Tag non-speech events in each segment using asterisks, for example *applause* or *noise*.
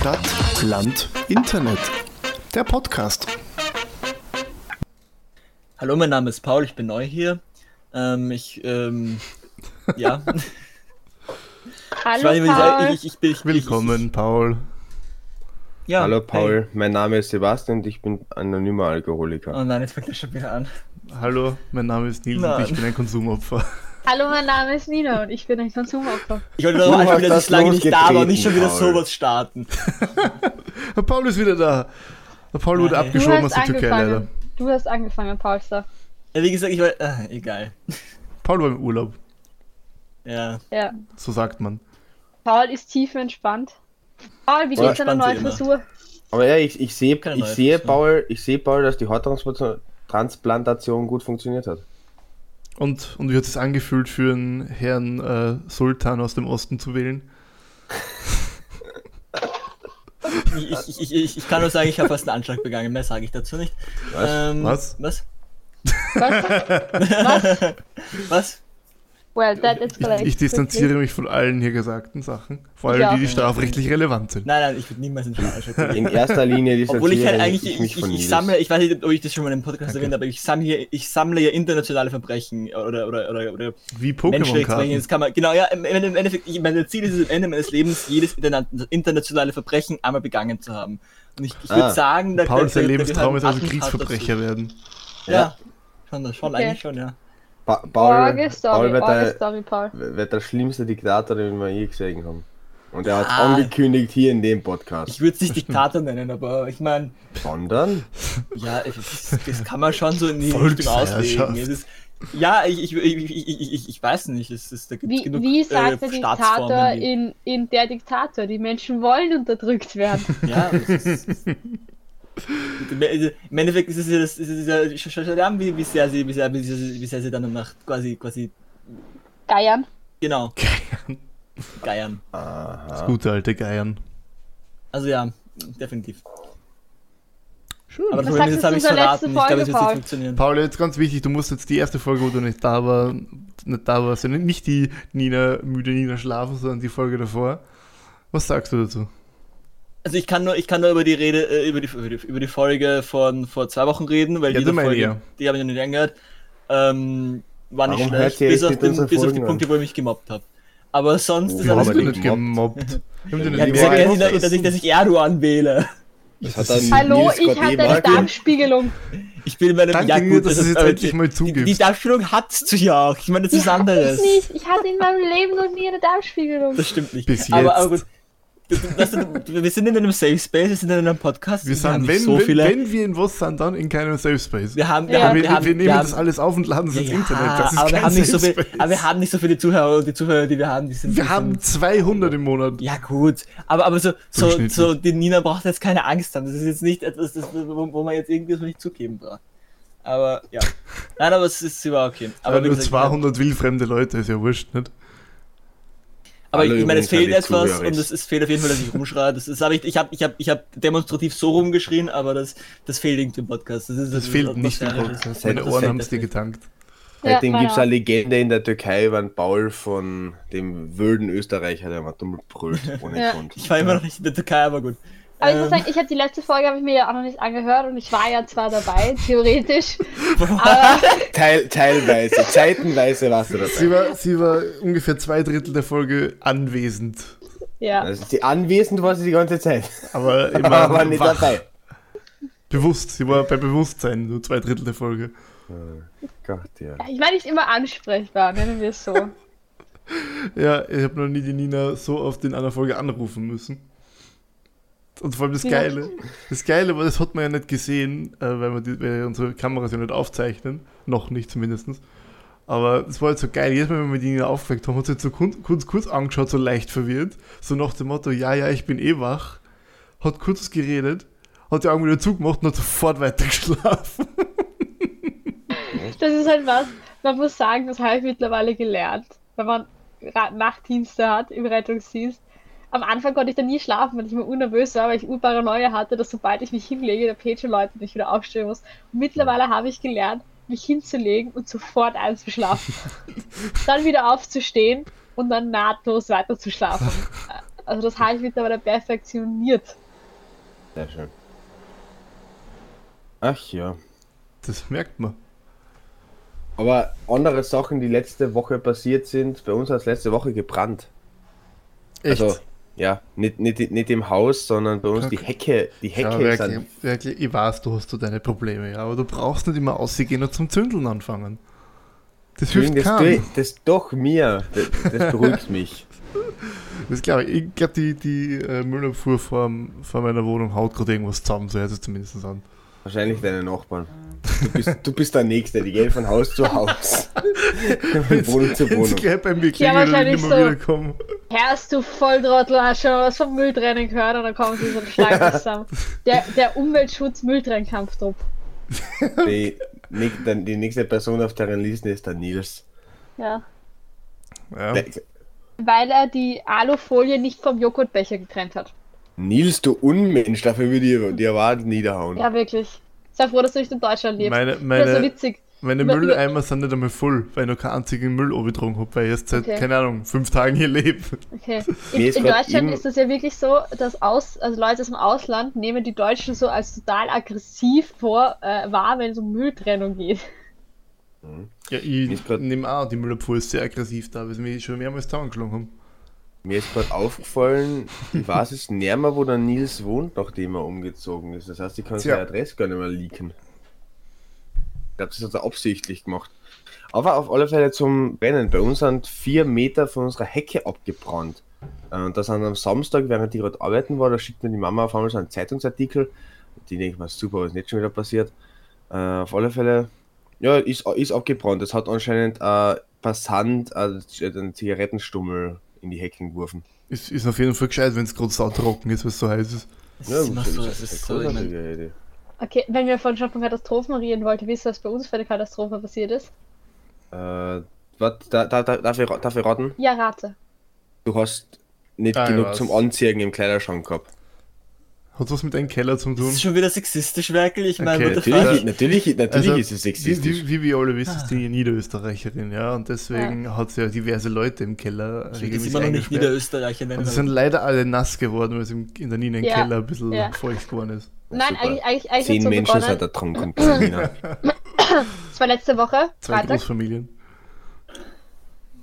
Stadt, Land, Internet. Der Podcast. Hallo, mein Name ist Paul, ich bin neu hier. Ähm, ich, ähm, ja. *laughs* Hallo ich, Paul. ich, ich, ich, bin- ich, Willkommen, Paul. Ich, ja, Hallo Paul, Hey. mein Name ist Sebastian und ich bin anonymer Alkoholiker. Oh nein, jetzt fängt er schon wieder an. Hallo, mein Name ist Nils Nein. und ich bin ein Konsumopfer. Hallo, mein Name ist Nina und ich bin ein Konsumopfer. Ich wollte nur anspielen, dass das ich lange nicht da war und nicht schon wieder Paul. sowas starten. *laughs* Paul ist wieder da. Der Paul wurde Nein. Abgeschoben aus der Türkei leider. Du hast angefangen, Paulster. Ja, wie gesagt, ich wollte, ah, egal. Paul war im Urlaub, Ja, Ja. so sagt man. Paul ist tief entspannt. Paul, wie geht's deiner neuen. Frisur? Aber ja, ich, ich sehe ich sehe. Paul, ich sehe Paul, dass die Hauttransplantation Transplantation gut funktioniert hat. Und, und wie hat es sich angefühlt für einen Herrn äh, Sultan aus dem Osten zu wählen? ich, ich, ich, ich, ich kann nur sagen, ich habe fast einen Anschlag begangen, mehr sage ich dazu nicht. Was? Ähm, Was? Was? Was? *laughs* Was? Well, that Ich, escalates ich distanziere mich von allen hier gesagten Sachen. Vor allem Ich die, die strafrechtlich relevant sind. Nein, nein, ich würde niemals Anschlag begehen. In erster Linie distanziere Obwohl ich halt eigentlich, ich ich, ich, ich, sammle, ich weiß nicht, ob ich das schon mal im Podcast erwähnt habe, aber ich sammle, ich sammle ja internationale Verbrechen oder, oder, oder, oder Wie Menschenrechtsverbrechen. Pokémon-Karten. Das kann man, genau, ja, im, im Endeffekt, ich, mein Ziel ist es am Ende meines Lebens, jedes interna- internationale Verbrechen einmal begangen zu haben. Und ich, ich würde Ah. sagen, da Paul, sein da- da Lebenstraum ist also Kriegsverbrecher werden. dazu. Ja, schon, schon Okay. eigentlich schon, ja. Pa Paul, Orge Story, Paul der, Story, Paul. wird der schlimmste Diktator, den wir je gesehen haben. Und er hat Ah. angekündigt hier in dem Podcast. Ich würde es nicht Diktator *laughs* nennen, aber ich meine, Sondern? *laughs* ja, das, das kann man schon so in die Richtung auslegen. Ist, ja, ich, ich, ich, ich, weiß nicht, es ist, da gibt Wie, genug wie sagt äh, der Diktator die- in, in Der Diktator? Die Menschen wollen unterdrückt werden. Ja, das ist, *laughs* im Endeffekt ist es ja, das, ist es ja sch- sch- sch- wie, wie, sehr sie, wie, sehr, wie, sehr, wie sehr sie dann nach quasi, quasi, Geiern. genau, geiern. Das Aha. gute alte Geiern. Also ja, definitiv. Schön. Aber das ist, sagst jetzt habe ich verraten. Ich glaube, es Folge, wird nicht Paul? funktionieren. Paul, jetzt ganz wichtig, du musst jetzt die erste Folge, wo du nicht da, war, nicht da warst, nicht die Nina, müde Nina schlafen, sondern die Folge davor. Was sagst du dazu? Also ich kann nur, ich kann nur über die Rede, äh, über die, über die, über die Folge von vor zwei Wochen reden, weil Ja, die meine Folge, ja. die habe ich noch nicht angehört. Ähm, war nicht Warum schlecht, bis auf, den, bis auf die Punkte, wo ich mich gemobbt habe. Aber sonst ist Wir alles aber gut. nicht gemobbt. gemobbt. Wir *laughs* haben dich Ja, nicht dass ich, dass ich, ich Erdogan wähle. Das hat Das ist- Hallo, ich Eber eine. Darmspiegelung. Ich bin in meinem Danke ja, gut, dass du es jetzt aber endlich die- mal Die, zugibst. die Darmspiegelung hattest du ja auch. Ich meine, das ist Die hatte anderes. ich nicht. Ich hatte in meinem Leben noch nie eine Darmspiegelung. Das stimmt nicht. Bis Aber, jetzt. aber gut. Weißt du, wir sind in einem Safe Space, wir sind in einem Podcast. Wir sind, wenn, so wenn, viele. wenn wir in was sind, dann in keinem Safe Space. wir haben, wir Ja. haben, wir, wir, wir, haben, nehmen wir haben, das alles auf und laden es ins ja, Internet. Das ist aber wir kein haben, nicht so Safe viel, aber wir haben nicht so viele Zuhörer und die Zuhörer, die wir haben, die sind. Wir die haben sind, 200 im Monat. ja gut, aber, aber so, so, so, die Nina braucht jetzt keine Angst haben. Das ist jetzt nicht etwas, das, wo, wo man jetzt irgendwie so nicht zugeben braucht. Aber ja. Nein, aber es ist über okay. Aber wie nur gesagt, 200 wildfremde Leute, ist ja wurscht, nicht? Aber ich meine, es fehlt etwas und es, es fehlt auf jeden Fall, dass ich rumschreie. Das, das habe ich, ich habe ich hab, ich hab demonstrativ so rumgeschrien, aber das, das fehlt irgendwie im Podcast. Das, ist, Das fehlt nicht im. Podcast. Das hätte- Ohren das haben es dir getankt. Seitdem Ja, gibt es eine Legende in der Türkei über einen Paul von dem wilden Österreicher, der mal dumm brüllt *laughs* ohne Ja. Grund. Ich war immer noch nicht in der Türkei, aber gut. Aber ich muss Ähm, sagen, ich habe die letzte Folge habe ich mir ja auch noch nicht angehört und ich war ja zwar dabei, *laughs* theoretisch. *laughs* aber Teil, teilweise, zeitenweise warst du dabei. Sie war, sie war ungefähr zwei Drittel der Folge anwesend. ja. Also sie anwesend war sie die ganze Zeit, Aber *laughs* immer aber nicht wach. dabei. Bewusst, sie war bei Bewusstsein, nur zwei Drittel der Folge. Gott, ja. Ich war nicht immer ansprechbar, nennen wir es so. Ja, ich habe noch nie die Nina so oft in einer Folge anrufen müssen. Und vor allem das Ja. Geile. Das Geile war, das hat man ja nicht gesehen, äh, weil, wir die, weil unsere Kameras ja nicht aufzeichnen. Noch nicht zumindest. Aber es war jetzt so geil. Jedes Mal, wenn wir die aufgeweckt haben, hat sie so kurz, kurz, kurz angeschaut, so leicht verwirrt. So nach dem Motto, ja, ja, ich bin eh wach. Hat kurz geredet, hat die Augen wieder zugemacht und hat sofort weitergeschlafen. Das ist halt was, man muss sagen, das habe ich mittlerweile gelernt, wenn man Nachtdienste hat im Rettungsdienst. Am Anfang konnte ich da nie schlafen, weil ich immer unnervös war, weil ich Urparanoia hatte, dass sobald ich mich hinlege, der Pager läutet und ich wieder aufstehen muss. Und mittlerweile habe ich gelernt, mich hinzulegen und sofort einzuschlafen. *laughs* dann wieder aufzustehen und dann nahtlos weiter zu schlafen. *laughs* Also das habe ich mittlerweile perfektioniert. Sehr schön. Ach ja. Das merkt man. Aber andere Sachen, die letzte Woche passiert sind, bei uns hat es letzte Woche gebrannt. Echt? Also, ja, nicht, nicht, nicht im Haus, sondern bei uns die Hecke, die Hecke ja, ist wirklich, an, wirklich, ich weiß, du hast so deine Probleme, ja, aber du brauchst nicht immer ausgehen und zum Zündeln anfangen. Das hilft das, keinem. das doch mir. Das, das beruhigt mich. *laughs* Das glaube ich. Ich glaube, die, die äh, Müllabfuhr vor, vor meiner Wohnung haut gerade irgendwas zusammen, so hört es zumindest an. Wahrscheinlich deine Nachbarn. Du bist, du bist der Nächste, die gehen von Haus zu Haus. *laughs* Von Wohnung zu Wohnung. gleich bei mir Ja, wahrscheinlich so. wiederkommen. Herrst du Volltrottel, hast schon was vom Mülltrennen gehört und dann kommen sie so ein Schlag *laughs* zusammen. Der, der Umweltschutz-Mülltrennkampftrupp. *laughs* Die, die nächste Person auf deren Liste ist der Nils. Ja. Ja. Der, Weil er die Alufolie nicht vom Joghurtbecher getrennt hat. Nils, du Unmensch, dafür würde ich die Erwartung niederhauen. Ja, wirklich. Sei froh, dass du nicht in Deutschland lebst. Meine, das ist so meine, witzig. meine Über- Mülleimer sind nicht einmal voll, weil ich noch keinen einzigen Müll getrunken habe, weil ich erst seit, Okay. keine Ahnung, fünf Tagen hier lebe. Okay. *laughs* In, in Deutschland eben- ist es ja wirklich so, dass aus, also Leute aus dem Ausland nehmen die Deutschen so als total aggressiv vor, äh, wahr, wenn es um Mülltrennung geht. Ja, ich nehme auch, die Müllabfuhr ist sehr aggressiv da, weil sie mich schon mehrmals zusammengeschlagen haben. Mir ist gerade aufgefallen, ich weiß es näher mehr, wo der Nils wohnt, nachdem er umgezogen ist. Das heißt, ich kann Tja. seine Adresse gar nicht mehr leaken. Ich glaube, das hat er absichtlich gemacht. Aber auf alle Fälle zum Brennen. Bei uns sind vier Meter von unserer Hecke abgebrannt. Äh, Und das sind am Samstag, während ich gerade arbeiten war, da schickt mir die Mama auf einmal so einen Zeitungsartikel. Die denke ich mir, super, was ist nicht schon wieder passiert. Äh, auf alle Fälle, ja, ist, ist abgebrannt. Es hat anscheinend ein Passant äh, einen Zigarettenstummel in die Hecken geworfen. Ist, ist auf jeden Fall gescheit, wenn es gerade sautrocken ist, weil es so heiß ist. Das ist immer so, das eine ist so, ich mein, großartige Idee. Okay, wenn wir von schon von Katastrophen reden wollten, wisst ihr, was bei uns für eine Katastrophe passiert ist? Äh, was, da, da, da, darf, ich, darf ich raten? Ja, rate. Du hast nicht Ah, genug zum Anziehen im Kleiderschrank gehabt. Hat was mit deinem Keller zu das tun? ist schon wieder sexistisch, Werkel. Ich meine, Okay, Natürlich, natürlich, natürlich Also, ist es sexistisch. Wie, wie, wie wir alle wissen, ist die Niederösterreicherin, ja, und deswegen hat sie ja diverse Leute im Keller Ich will immer noch nicht. Niederösterreicher nennen. Und die sind leider alle nass geworden, weil es im, in der Nina im Ja, Keller ein bisschen ja. feucht geworden ist. Nein, Super. eigentlich, eigentlich, eigentlich Zehn so Menschen begonnen. sind ertrunken. *laughs* Paulina. Es war letzte Woche, Zwei Freitag. Großfamilien.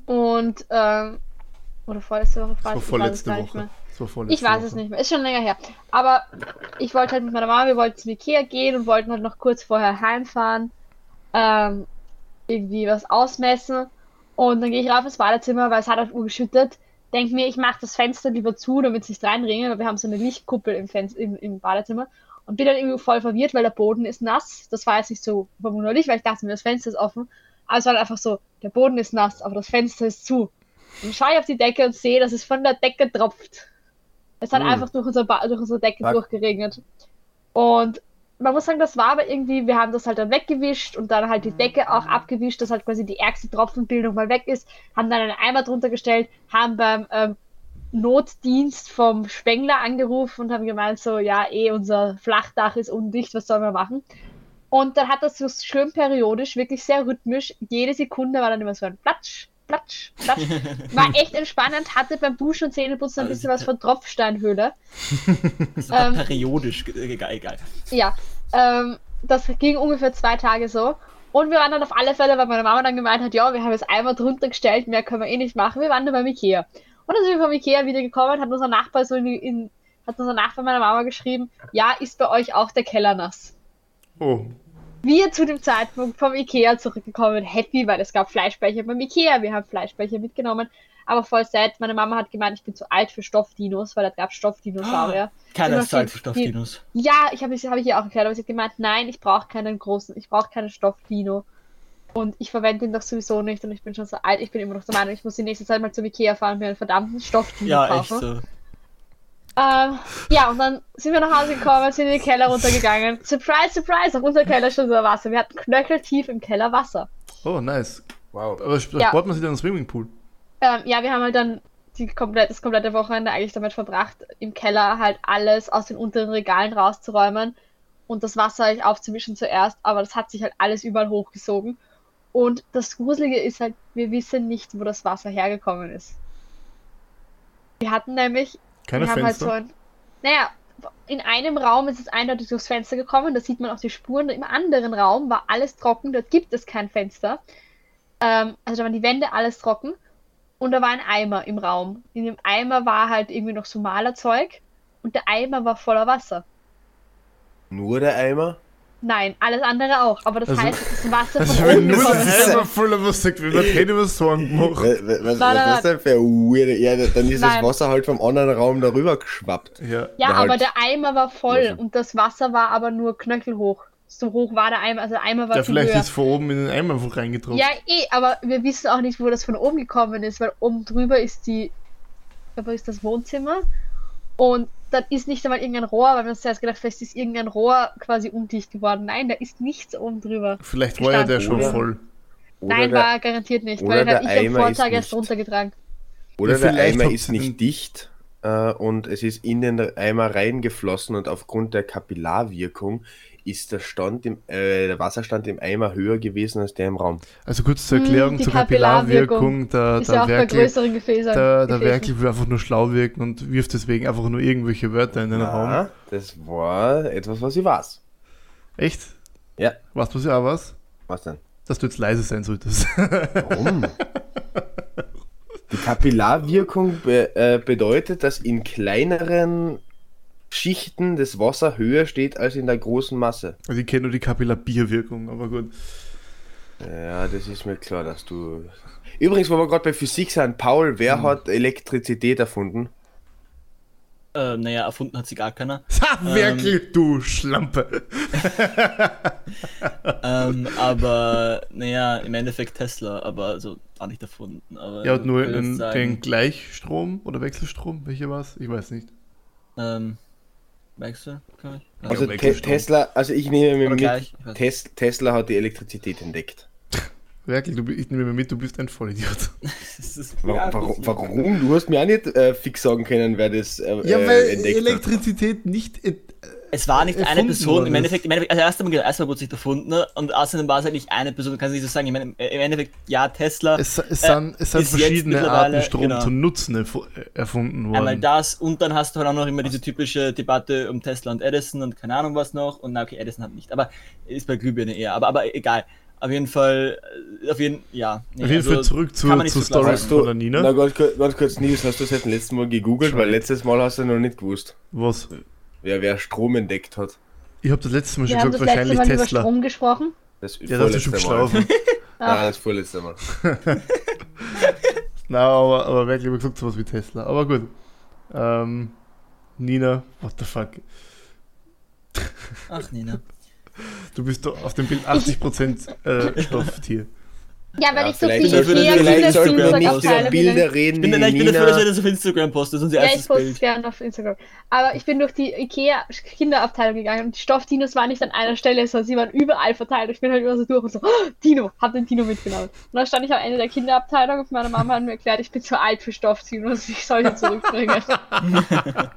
Und, ähm, oder vorletzte Woche, Das war Freitag, weiß es vorletzte Woche. Vorletzte Ich weiß Woche. es nicht mehr, ist schon länger her. Aber ich wollte halt mit meiner Mama, wir wollten zum Ikea gehen und wollten halt noch kurz vorher heimfahren, ähm, irgendwie was ausmessen. Und dann gehe ich rauf ins Badezimmer, weil es hat halt urgeschüttet. Denk mir, ich mache das Fenster lieber zu, damit es nicht reinringe, weil wir haben so eine Lichtkuppel im, Fenster, im, im Badezimmer. Und bin dann irgendwie voll verwirrt, weil der Boden ist nass. Das war jetzt nicht so verwunderlich, weil ich dachte mir, das Fenster ist offen. Aber es war einfach so, der Boden ist nass, aber das Fenster ist zu. Und dann schaue ich auf die Decke und sehe, dass es von der Decke tropft. Es hat Hm. einfach durch, unser ba durch unsere Decke Fuck. durchgeregnet. Und man muss sagen, das war aber irgendwie, wir haben das halt dann weggewischt und dann halt die Decke auch abgewischt, dass halt quasi die ärgste Tropfenbildung mal weg ist, haben dann einen Eimer drunter gestellt, haben beim ähm, Notdienst vom Spengler angerufen und haben gemeint, so, ja, eh, unser Flachdach ist undicht, was sollen wir machen? Und dann hat das so schön periodisch, wirklich sehr rhythmisch, jede Sekunde war dann immer so ein Platsch, Platsch, Platsch. War echt entspannend, hatte beim Duschen und Zähneputzen ein bisschen was von Tropfsteinhöhle. *laughs* Das aber ähm, periodisch, egal, egal. Ja, ähm, das ging ungefähr zwei Tage so. Und wir waren dann auf alle Fälle, weil meine Mama dann gemeint hat, ja, wir haben jetzt einmal drunter gestellt, mehr können wir eh nicht machen. Wir waren dann beim Ikea. Und dann sind wir vom Ikea wieder gekommen, hat unser Nachbar so in, die- in hat unser Nachbar meiner Mama geschrieben, ja, ist bei euch auch der Keller nass. Oh, Wir zu dem Zeitpunkt vom Ikea zurückgekommen, happy, weil es gab Fleischbecher beim Ikea. Wir haben Fleischbecher mitgenommen, aber voll sad. Meine Mama hat gemeint, ich bin zu alt für Stoffdinos, weil da gab Stoffdinosaurier. *gasps* Keiner ist Zeit viel- für Stoffdinos. Ja, ich habe hab ich ihr auch erklärt, aber sie hat gemeint, nein, ich brauche keinen großen, ich brauche keinen Stoffdino. Und ich verwende ihn doch sowieso nicht und ich bin schon so alt, ich bin immer noch der Meinung, ich muss die nächste Zeit mal zum Ikea fahren und mir einen verdammten Stoffdino Ja, echt kaufen. so. Ähm, ja, und dann sind wir nach Hause gekommen, sind in den Keller runtergegangen. Surprise, surprise, auf unser Keller schon so Wasser. Wir hatten knöcheltief im Keller Wasser. oh, nice. Wow. Aber sp- Ja. spart man sich dann einen Swimmingpool? Ähm, ja, wir haben halt dann die komplett, das komplette Wochenende eigentlich damit verbracht, im Keller halt alles aus den unteren Regalen rauszuräumen und das Wasser halt aufzumischen zuerst, aber das hat sich halt alles überall hochgesogen. Und das Gruselige ist halt, wir wissen nicht, wo das Wasser hergekommen ist. Wir hatten nämlich Keine wir haben halt Fenster. so ein. Naja, in einem Raum ist es eindeutig durchs Fenster gekommen, da sieht man auch die Spuren. Im anderen Raum war alles trocken, dort gibt es kein Fenster. Ähm, also da waren die Wände alles trocken. Und da war ein Eimer im Raum. In dem Eimer war halt irgendwie noch so Malerzeug. Und der Eimer war voller Wasser. Nur der Eimer? Nein, alles andere auch. Aber das Also- heißt, es ist Wasser Also von wenn oben nur gekommen. der Eimer voller Wasser gewesen wäre, hätte ich mir Sorgen gemacht. Was, was, was Nein, nein, ist das denn für weirde Erde? Dann ist Nein. das Wasser halt vom anderen Raum darüber geschwappt. Ja. Ja, Ja, aber halt. der Eimer war voll Ja. und das Wasser war aber nur knöchelhoch. So hoch war der Eimer, also der Eimer war Ja, viel vielleicht höher. ist von oben in den Eimer einfach reingetroffen. Ja, eh, aber wir wissen auch nicht, wo das von oben gekommen ist, weil oben drüber ist die, aber ist das Wohnzimmer und dann ist nicht einmal irgendein Rohr, weil wir uns zuerst gedacht, vielleicht ist irgendein Rohr quasi undicht geworden. Nein, da ist nichts oben drüber. Vielleicht war ja der schon Gestanden. voll. Oder Nein, der, war garantiert nicht, oder weil der dann ich am Vortag ist erst runtergetragen. oder Ja, der Eimer hat ist nicht den- dicht äh, und es ist in den Eimer reingeflossen und aufgrund der Kapillarwirkung ist der, Stand im, äh, der Wasserstand im Eimer höher gewesen als der im Raum. Also kurz zur Hm, Erklärung die zur Kapillarwirkung Kapillarwirkung. Der, Ist der ja auch bei Werkel, größeren Gefäßen. der, der Gefäßen. Werkel will einfach nur schlau wirken und wirft deswegen einfach nur irgendwelche Wörter in den Raum. Ja, das war etwas, was ich weiß. Echt? Ja, Weißt du ja auch was? was denn? Dass du jetzt leise sein solltest. Warum? *laughs* Die Kapillarwirkung be äh, bedeutet, dass in kleineren Schichten das Wasser höher steht als in der großen Masse. Also ich kenne nur die Kapillarbierwirkung, aber gut. Ja, das ist mir klar, dass du. Übrigens, wo wir gerade bei Physik sind, Paul, wer hat Elektrizität erfunden? Äh, naja, erfunden hat sie gar keiner. *laughs* Ha, Werkel, du Schlampe. *laughs* ähm, aber, naja, im Endeffekt Tesla, aber also auch nicht erfunden. Aber Er hat nur würde den, sagen, den Gleichstrom oder Wechselstrom, welcher war Ich weiß nicht. Ähm, Wechsel, glaube ich. Ja. Also Te. Tesla, also ich nehme mir mit, ich. Tes Tesla hat die Elektrizität entdeckt. *laughs* Werkel, du, ich nehme mir mit, du bist ein Vollidiot. *laughs* Warum? warum, warum? Du hast mir auch nicht äh, fix sagen können, wer das äh, Ja, äh, weil entdeckt hat. Elektrizität nicht. ent- Es war nicht eine Person, im. Endeffekt, im Endeffekt, also erst einmal, erst einmal wurde es nicht erfunden ne? und außerdem war es halt nicht eine Person, du kannst nicht so sagen, ich meine, im Endeffekt, ja, Tesla, Es, es Äh, sind, es sind verschiedene Arten, Strom genau. zu nutzen erfu- erfunden einmal worden. das und dann hast du halt auch noch immer diese typische Debatte um Tesla und Edison und keine Ahnung was noch und na okay, Edison hat nicht, aber ist bei Glühbirne eher, aber, aber egal. Auf jeden Fall, äh, auf jeden, ja. nee, Auf jeden also Fall zurück sagen. Hast du, von der Nina. na, ganz, kurz- ganz kurz, Nils, hast du das jetzt letztes Mal gegoogelt, weil letztes Mal hast du noch nicht gewusst, Was? Wer, wer Strom entdeckt hat. Ich habe das letzte Mal Wir schon haben gesagt, das letzte wahrscheinlich Mal über Tesla. Strom gesprochen. Das Ja, das ist schon Mal. geschlafen. *laughs* Ah, das vorletzte Mal. *laughs* Nein, aber, aber wirklich habe gesagt, sowas wie Tesla. Aber gut. Ähm, Nina, what the fuck? Ach, Nina. Du bist doch auf dem Bild 80% äh, Stofftier. Ja, weil Ja, ich sollten wir Kinderspielzeug nicht über Abteilung Bilder reden, Ich bin, die ich bin dafür, dass ihr das auf Instagram postet, das ist unser Ja, ich poste es gerne auf Instagram. Aber ich bin durch die Ikea Kinderabteilung gegangen und die Stoffdinos waren nicht an einer Stelle, sondern sie waren überall verteilt. Ich bin halt immer so durch und so, oh, Dino, hab den Dino mitgenommen. Und dann stand ich am Ende der Kinderabteilung und meine Mama hat mir erklärt, ich bin zu alt für Stoffdinos, ich soll sie zurückbringen. *laughs*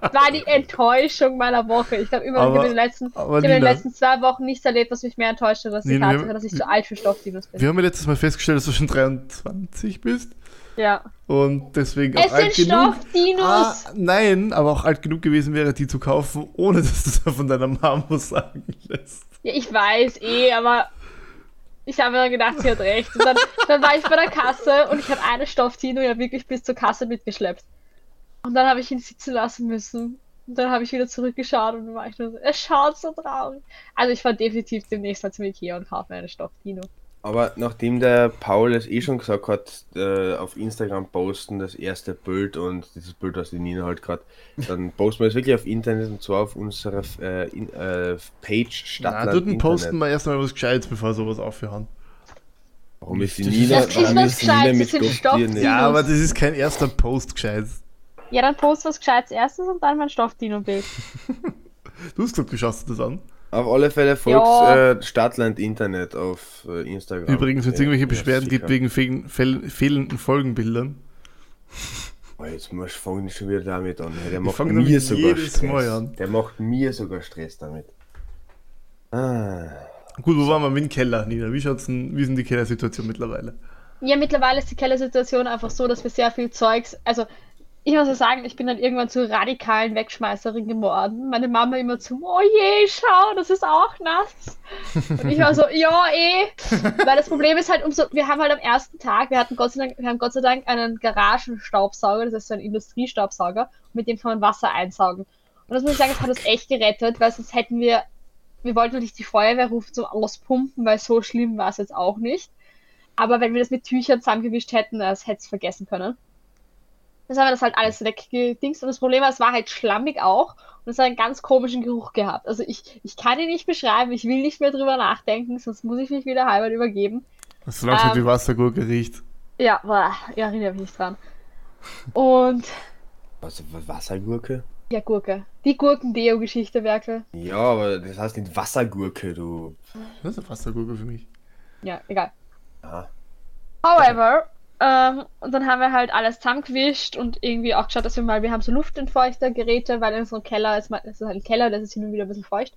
war die Enttäuschung meiner Woche. Ich glaube, immer Aber- habe in, den letzten- in den letzten zwei Wochen nichts erlebt, was mich mehr enttäuscht hat, als die Nina, Tatsache, dass ich zu alt für Stoffdinos bin. Wir haben ja letztes Mal festgestellt, dass du schon 23 bist. Ja. Und deswegen auch Es alt sind genug. Stoffdinos! Ah, nein, aber auch alt genug gewesen wäre, die zu kaufen, ohne dass du es von deiner Mama *laughs* sagen lässt. Ja, ich weiß eh, aber ich habe mir gedacht, sie hat recht. Und dann, dann war ich bei der Kasse und ich habe eine Stofftino ja wirklich bis zur Kasse mitgeschleppt. Und dann habe ich ihn sitzen lassen müssen. Und dann habe ich wieder zurückgeschaut und dann war ich nur so, er schaut so traurig. Also ich fahre definitiv demnächst mal zum Ikea und kaufe mir eine Stofftino. Aber nachdem der Paul es eh schon gesagt hat, äh, auf Instagram posten das erste Bild und dieses Bild, was die Nina halt gerade, dann posten wir es wirklich auf Internet und zwar auf unserer äh, in, äh, Page Na, Stadtland dort Internet. posten wir erstmal was Gescheites, bevor sowas aufhören. Warum ist die Das Nina, ist warum ist die Nina Gescheites, mit das Stofftieren? Ja, aber das ist kein erster Post Gescheites. Ja, dann post was Gescheites erstes und dann mein Stofftino-Bild. *laughs* Du hast gesagt, du schaust dir das an. Auf alle Fälle folgt Ja. äh, Stadtland Internet auf äh, Instagram. Übrigens, wenn es irgendwelche Beschwerden gibt wegen fehl fehl fehlenden Folgenbildern, Oh, jetzt muss fangen die schon wieder damit an. Der Wir macht mir sogar jedes Stress. Mal an. Der macht mir sogar Stress damit. Ah. Gut, wo waren wir mit dem Keller, Nina? Wie, schaut's denn, wie ist denn die Kellersituation mittlerweile? Ja, mittlerweile ist die Kellersituation einfach so, dass wir sehr viel Zeugs, also ich muss ja sagen, ich bin dann irgendwann zur radikalen Wegschmeißerin geworden. Meine Mama immer zu, oh je, schau, das ist auch nass. Und ich war so, *laughs* ja, eh. Weil das Problem ist halt, umso, wir haben halt am ersten Tag, wir hatten Gott sei Dank, wir haben Gott sei Dank einen Garagenstaubsauger, das ist so ein Industriestaubsauger, mit dem kann man Wasser einsaugen. Und das muss ich sagen, das hat uns echt gerettet, weil sonst hätten wir, wir wollten nicht die Feuerwehr rufen zum Auspumpen, weil so schlimm war es jetzt auch nicht. Aber wenn wir das mit Tüchern zusammengewischt hätten, das hätte es vergessen können. Jetzt haben wir das halt alles weggedingst und das Problem war, es war halt schlammig auch und es hat einen ganz komischen Geruch gehabt. Also ich, ich kann ihn nicht beschreiben, ich will nicht mehr drüber nachdenken, sonst muss ich mich wieder halber übergeben. So langsam Ähm, die Wassergurke riecht. Ja, boah, ja, erinnere mich nicht dran. Und Was, was, Wassergurke? ja, Gurke. Die Gurken-Deo-Geschichte, Werkel. Ja, aber das heißt nicht Wassergurke, du. Das ist eine Wassergurke für mich. Ja, egal. Aha. However, ähm, und dann haben wir halt alles zusammengewischt und irgendwie auch geschaut, dass wir mal, wir haben so Luftentfeuchtergeräte, weil in unserem Keller ist, mal- das ist halt ein Keller, das ist hin und wieder ein bisschen feucht.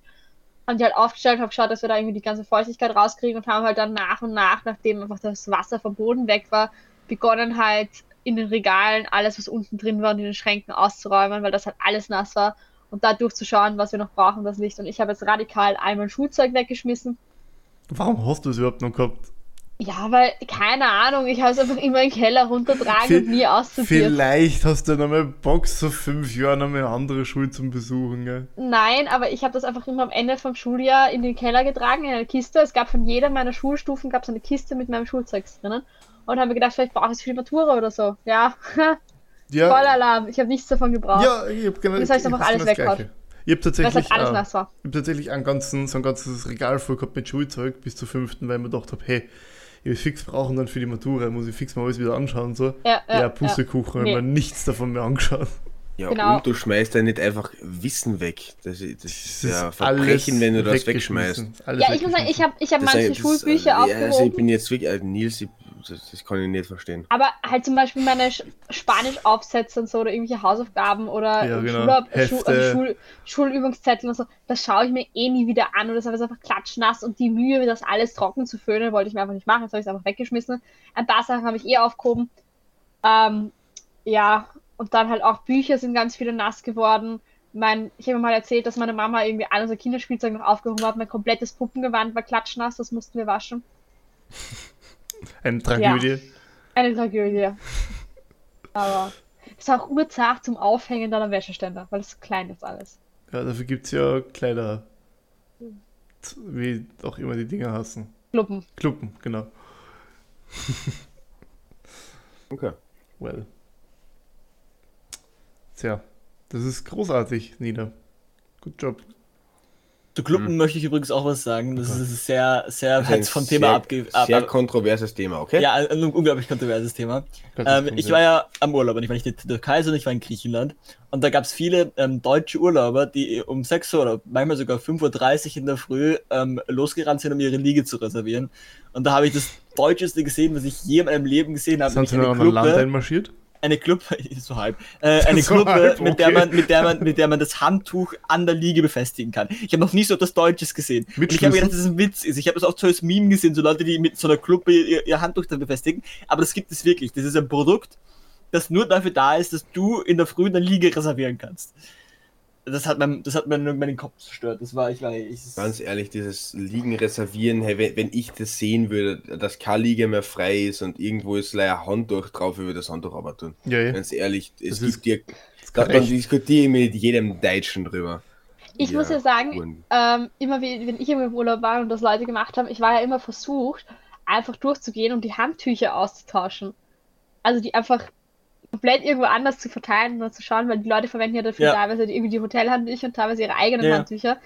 Haben die halt aufgestellt, haben geschaut, dass wir da irgendwie die ganze Feuchtigkeit rauskriegen und haben halt dann nach und nach, nachdem einfach das Wasser vom Boden weg war, begonnen halt in den Regalen alles, was unten drin war und in den Schränken auszuräumen, weil das halt alles nass war und da durchzuschauen, was wir noch brauchen, was nicht. Und ich habe jetzt radikal einmal Schulzeug weggeschmissen. Warum hast du es überhaupt noch gehabt? Ja, weil, keine Ahnung, ich habe es einfach immer in den Keller runtertragen und nie aussortiert. Vielleicht hast du noch mal Bock, so fünf Jahre noch mal eine andere Schule zum Besuchen, gell? Nein, aber ich habe das einfach immer am Ende vom Schuljahr in den Keller getragen, in eine Kiste. Es gab von jeder meiner Schulstufen gab's eine Kiste mit meinem Schulzeug drinnen. Und habe mir gedacht, vielleicht brauche ich es für die Matura oder so. Ja, *laughs* Ja, Vollalarm. Ich habe nichts davon gebraucht. ja ich hab genau Jetzt hab ich's einfach alles das weggehauen. Ich habe es tatsächlich, halt alles äh, ich hab tatsächlich einen ganzen, so ein ganzes Regal voll gehabt mit Schulzeug bis zur fünften, weil ich mir gedacht habe, hey, ich fix brauchen dann für die Matura, muss ich fix mal alles wieder anschauen. So. Ja, ja, Ja, Pussekuchen, Nee. habe mir nichts davon mehr angeschaut. Ja, Genau. und du schmeißt ja nicht einfach Wissen weg. Das, ist- das ist ja Verbrechen, wenn du das wegschmeißt. Ja, ich muss sagen, ich habe ich hab Das manche ist- das- Schulbücher ja, aufgehoben. Also ich bin jetzt wirklich, äh, Nils, ich, das, das kann ich nicht verstehen. Aber halt zum Beispiel meine Sch- Spanisch-Aufsätze und so oder irgendwelche Hausaufgaben oder Ja, genau. Schulab Schu Hefte. also Schul Schulübungszettel und so, das schaue ich mir eh nie wieder an und das ist einfach klatschnass und die Mühe, das alles trocken zu föhnen, wollte ich mir einfach nicht machen, jetzt habe ich es einfach weggeschmissen. Ein paar Sachen habe ich eh aufgehoben. Ähm, ja, und dann halt auch Bücher sind ganz viele nass geworden. Mein, ich habe mal erzählt, dass meine Mama irgendwie all unser Kinderspielzeug noch aufgehoben hat. Mein komplettes Puppengewand war klatschnass, das mussten wir waschen. Eine Tragödie. Eine Tragödie. Aber ist auch urzart zum Aufhängen deiner Wäscheständer, weil es so klein ist alles. Ja, dafür gibt es ja Kleider. Wie auch immer die Dinger heißen. Kluppen. Kluppen, genau. Okay. Well. Tja, das ist großartig, Nina. Good Job. Zu Kluppen möchte ich übrigens auch was sagen. Das ist sehr, sehr Das ist ein weit vom Thema sehr, abge... ab- Sehr kontroverses Thema, okay? Ja, ein unglaublich kontroverses Thema. Gott, Ähm, ich war ja am Urlaub und ich war nicht in der Türkei, sondern ich war in Griechenland. Und da gab es viele ähm, deutsche Urlauber, die um 6 Uhr oder manchmal sogar 5.30 Uhr in der Früh ähm, losgerannt sind, um ihre Liege zu reservieren. Und da habe ich das Deutscheste gesehen, was ich je in meinem Leben gesehen habe. Sind sie noch an Land einmarschiert? Eine Club, *laughs* so halb, äh, eine So Club, halb, mit, der okay. man, mit, der man, mit der man das Handtuch an der Liege befestigen kann. Ich habe noch nie so etwas Deutsches gesehen. Mit und ich habe gedacht, dass es ein Witz ist. Ich habe das auch so als Meme gesehen, so Leute, die mit so einer Kluppe ihr, ihr Handtuch dann befestigen. Aber das gibt es wirklich. Das ist ein Produkt, das nur dafür da ist, dass du in der Früh eine Liege reservieren kannst. Das hat, mein, das hat meinen, meinen Kopf zerstört. Das war, ich war, ich, Ganz ehrlich, dieses Liegen reservieren, hey, wenn, wenn ich das sehen würde, dass keine Liege mehr frei ist und irgendwo ist leider Handtuch drauf, würde ich das Handtuch aber tun. Ja, ja. Ganz ehrlich, es Das ist gibt dir, da diskutiere mit jedem Deutschen drüber. Ich Ja, muss ja sagen, ähm, immer wie, wenn ich im Urlaub war und das Leute gemacht haben, ich war ja immer versucht, einfach durchzugehen und die Handtücher auszutauschen. Also die einfach komplett irgendwo anders zu verteilen und zu schauen, weil die Leute verwenden ja dafür Ja. teilweise die, irgendwie die Hotelhandtücher und teilweise ihre eigenen Ja. Handtücher.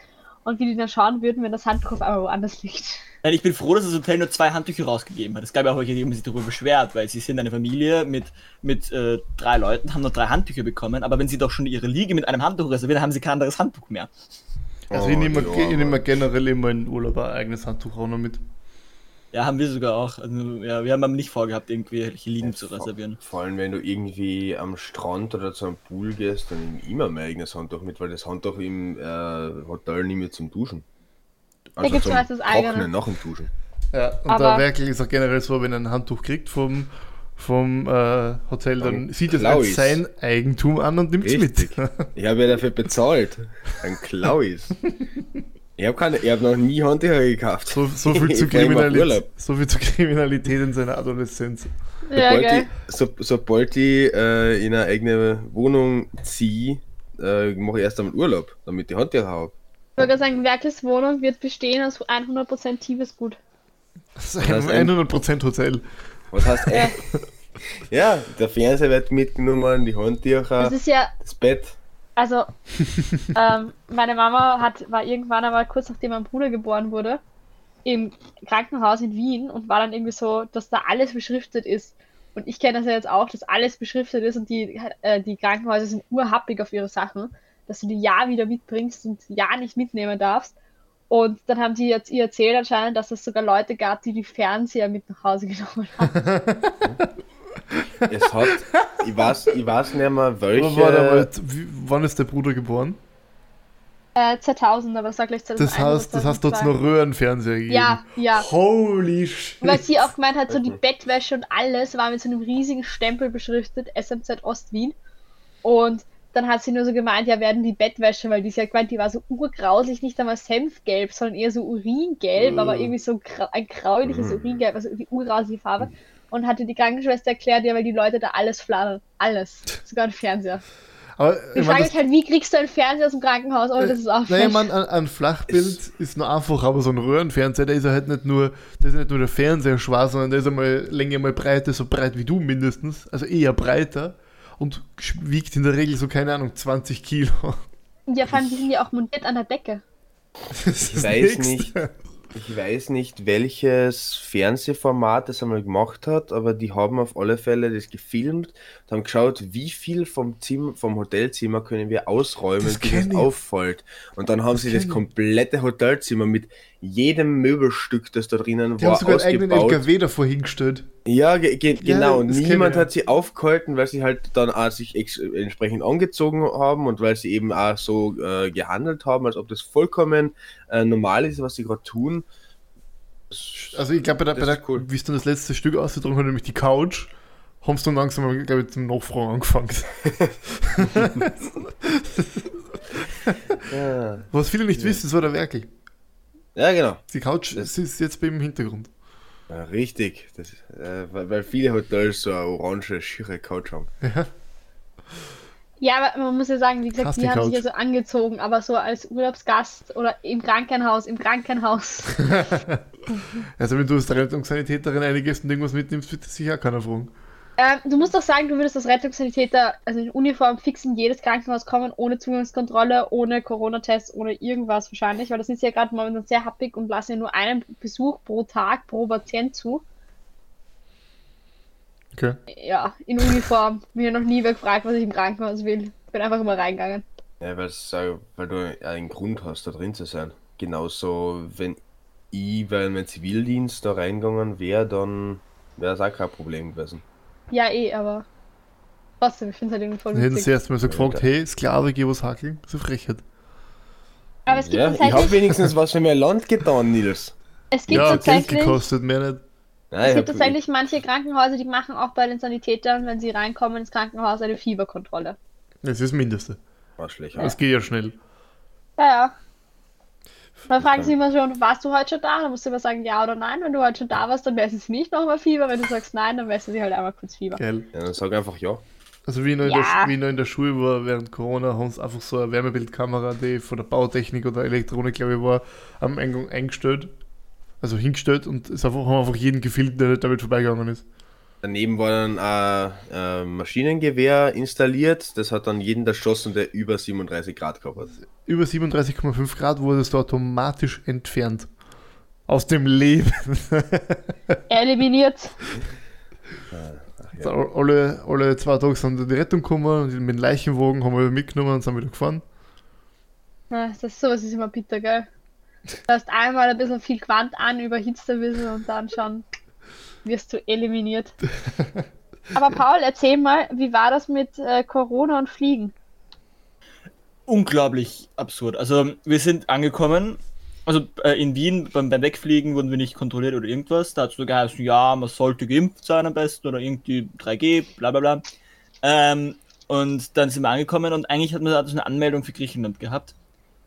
Und wie die dann schauen würden, wenn das Handtuch auf einmal woanders liegt. Nein, ich bin froh, dass das Hotel nur zwei Handtücher rausgegeben hat. Es gab ja auch welche, die haben sich darüber beschwert, weil sie sind eine Familie mit, mit äh, drei Leuten, haben nur drei Handtücher bekommen, aber wenn sie doch schon ihre Liege mit einem Handtuch reservieren, haben sie kein anderes Handtuch mehr. Also ich nehme ja, ich nehme generell immer in Urlaub ein eigenes Handtuch auch noch mit. Ja, haben wir sogar auch. Also, ja, wir haben aber nicht vorgehabt, irgendwie welche Liegen zu reservieren. Vor allem, wenn du irgendwie am Strand oder zu einem Pool gehst, dann nimm immer mein eigenes Handtuch mit, weil das Handtuch im äh, Hotel nicht mehr zum Duschen. Also gibt's zum meistens eigene. Trocknen nach dem Duschen. Ja, und Aber- der Werkel ist auch generell so, wenn er ein Handtuch kriegt vom, vom äh, Hotel, dann Dann sieht es als sein Eigentum an und nimmt es mit. *laughs* Ich habe ja dafür bezahlt. Ein Klauis. *laughs* Ich habe keine, ich habe noch nie Handtücher gekauft. So, so, viel *laughs* zu Kriminalität, so viel zur Kriminalität in seiner Adoleszenz. Ja, sobald, geil. ich, so, sobald ich äh, in eine eigene Wohnung ziehe, äh, mache ich erst einmal Urlaub, damit ich Handtücher habe. Ich gerade sagen, Werkes Wohnung wird bestehen aus 100% Tiefesgut. Das ist Das ein heißt, 100% Hotel. Was heißt äh, *laughs* Ja, der Fernseher wird mitgenommen, die Handtücher, Das ist ja, das Bett. Also, ähm, meine Mama hat, war irgendwann einmal kurz nachdem mein Bruder geboren wurde, im Krankenhaus in Wien und war dann irgendwie so, dass da alles beschriftet ist. Und ich kenne das ja jetzt auch, dass alles beschriftet ist und die, äh, die Krankenhäuser sind urhappig auf ihre Sachen, dass du die ja wieder mitbringst und ja nicht mitnehmen darfst. Und dann haben die jetzt ihr erzählt anscheinend, dass es sogar Leute gab, die die Fernseher mit nach Hause genommen haben. *laughs* Es hat, ich weiß, ich weiß nicht mehr, Aber warte mal, welche. wie, wann ist der Bruder geboren? Äh, 2000, aber sag gleich 2001. Das heißt, das heißt, dort 2002. noch Röhrenfernseher gegeben. Ja, ja. Holy shit. Weil sie auch gemeint hat, so die Bettwäsche und alles war mit so einem riesigen Stempel beschriftet, SMZ Ost-Wien. Und dann hat sie nur so gemeint, ja, werden die Bettwäsche, weil die sie hat gemeint, die war so urgrauslich, nicht einmal Senfgelb, sondern eher so Uringelb, aber irgendwie so grau ein grauliches Uringelb, also die urgrausliche Farbe. Und hatte die Krankenschwester erklärt, ja, weil die Leute da alles fladern. Alles. Sogar ein Fernseher. Aber Die ich Frage ist halt, wie kriegst du einen Fernseher aus dem Krankenhaus? Aber das ist auch naja, man, ein, ein Flachbild ist nur einfach, aber so ein Röhrenfernseher, der ist ja halt nicht nur, der ist nicht nur der Fernseher schwarz, sondern der ist einmal Länge mal Breite, so breit wie du mindestens, also eher breiter und wiegt in der Regel so, keine Ahnung, 20 Kilo. Ja, vor allem, die sind ja auch montiert an der Decke. Das ist Ich weiß Nächste. nicht, ich weiß nicht, welches Fernsehformat das einmal gemacht hat, aber die haben auf alle Fälle das gefilmt und haben geschaut, wie viel vom, Zimmer, vom Hotelzimmer können wir ausräumen, Das bis es auffällt. Und dann haben sie das kenn ich. komplette Hotelzimmer mit jedem Möbelstück, das da drinnen Die haben war, sogar einen eigenen. LKW davor hingestellt. Ja, ge ge Ja, genau. Niemand ja. hat sie aufgehalten, weil sie halt dann auch sich entsprechend angezogen haben und weil sie eben auch so äh, gehandelt haben, als ob das vollkommen äh, normal ist, was sie gerade tun. Also ich glaube, bei der, bei der cool. wie es dann das letzte Stück ausgedrungen hat, nämlich die Couch, haben sie dann langsam, glaube ich, zum Nachfragen angefangen. *laughs* Ja, Was viele nicht wissen, das war der Werkel. ja genau. Die Couch Das- ist jetzt bei ihm im Hintergrund. Ja, richtig. Das, äh, weil, weil viele Hotels so eine orange, schiere Couch haben. Ja, aber man muss ja sagen, wie gesagt, die haben sich ja so angezogen, aber so als Urlaubsgast oder im Krankenhaus, im Krankenhaus. *laughs* Also wenn du als Rettungssanitäterin einiges und irgendwas mitnimmst, wird das sicher auch keiner fragen. Ähm, du musst doch sagen, du würdest als Rettungssanitäter, also in Uniform, fix in jedes Krankenhaus kommen, ohne Zugangskontrolle, ohne Corona-Test, ohne irgendwas wahrscheinlich, weil das ist ja gerade momentan sehr happig und lassen ja nur einen Besuch pro Tag, pro Patient zu. Okay. Ja, in Uniform. Mir noch nie wer gefragt, was ich im Krankenhaus will. Bin einfach immer reingegangen. Ja, weil's, äh, weil du einen Grund hast, da drin zu sein. Genauso, wenn ich, weil mein Zivildienst da reingegangen wäre, dann wäre es auch kein Problem gewesen. Ja, eh, aber trotzdem, ich finde es halt irgendwie voll Dann hätten sie witzig. erst mal so gefragt, hey, Sklave, geh was hackeln. So Frechheit. Aber es gibt Ja, ich tatsächlich, habe wenigstens was für mein Land getan, Nils. es gibt Ja, Geld tatsächlich, gekostet, mehr nicht. Nein, es ich gibt tatsächlich manche Krankenhäuser, die machen auch bei den Sanitätern, wenn sie reinkommen ins Krankenhaus, eine Fieberkontrolle. Das ist das Mindeste. Arschlöcher. Das geht ja schnell. Ja, ja. Dann fragen sie immer schon, warst du heute schon da? Dann musst du immer sagen, ja oder nein. Wenn du heute schon da warst, dann messen sie nicht nochmal Fieber. Wenn du sagst nein, dann messen sie halt einmal kurz Fieber. Geil. Ja, dann sag einfach ja. Also wie ich noch, in, Ja. der, wie noch in der Schule war während Corona, haben sie einfach so eine Wärmebildkamera, die von der Bautechnik oder Elektronik, glaube ich, war, am Eingang eingestellt. Also hingestellt und es einfach, haben einfach jeden gefilmt, der damit vorbeigegangen ist. Daneben war dann ein äh, Maschinengewehr installiert. Das hat dann jeden erschossen, der über 37 Grad gehabt hat. Über 37,5 Grad wurde es automatisch entfernt. Aus dem Leben. *laughs* Eliminiert. So, alle, alle zwei Tage sind die Rettung gekommen und mit dem Leichenwagen haben wir mitgenommen und sind wieder gefahren. Na, das ist sowas ist immer bitter, gell? Du hast einmal ein bisschen viel Quant an, überhitzt ein bisschen und dann schon wirst du eliminiert. Aber Paul, erzähl mal, wie war das mit äh, Corona und Fliegen? unglaublich absurd. Also wir sind angekommen Also äh, in Wien beim, beim Wegfliegen wurden wir nicht kontrolliert oder irgendwas. Da hat es nur geheißen, ja, man sollte geimpft sein am besten oder irgendwie 3G, bla bla bla. Ähm, und dann sind wir angekommen und eigentlich hat man da eine Anmeldung für Griechenland gehabt.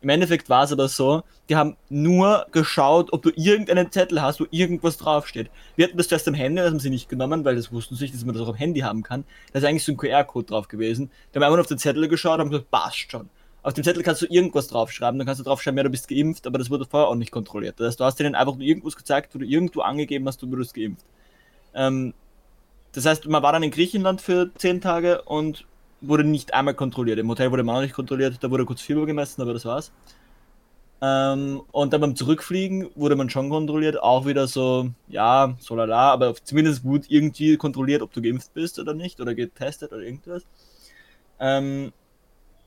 Im Endeffekt war es aber so, die haben nur geschaut, ob du irgendeinen Zettel hast, wo irgendwas draufsteht. Wir hatten das zuerst am Handy, das haben sie nicht genommen, weil das wussten sie nicht, dass man das auch am Handy haben kann. Da ist eigentlich so ein QR-Code drauf gewesen. Die haben einfach nur auf den Zettel geschaut und haben gesagt, passt schon. Auf dem Zettel kannst du irgendwas draufschreiben, dann kannst du draufschreiben, ja, du bist geimpft, aber das wurde vorher auch nicht kontrolliert. Das heißt, du hast denen einfach nur irgendwas gezeigt, wo du irgendwo angegeben hast, du wurdest geimpft. Ähm, das heißt, man war dann in Griechenland für zehn Tage und wurde nicht einmal kontrolliert. Im Hotel wurde man auch nicht kontrolliert, da wurde kurz Fieber gemessen, aber das war's. Ähm, und dann beim Zurückfliegen wurde man schon kontrolliert, auch wieder so, ja, so lala, aber zumindest wurde irgendwie kontrolliert, ob du geimpft bist oder nicht, oder getestet oder irgendwas. Ähm,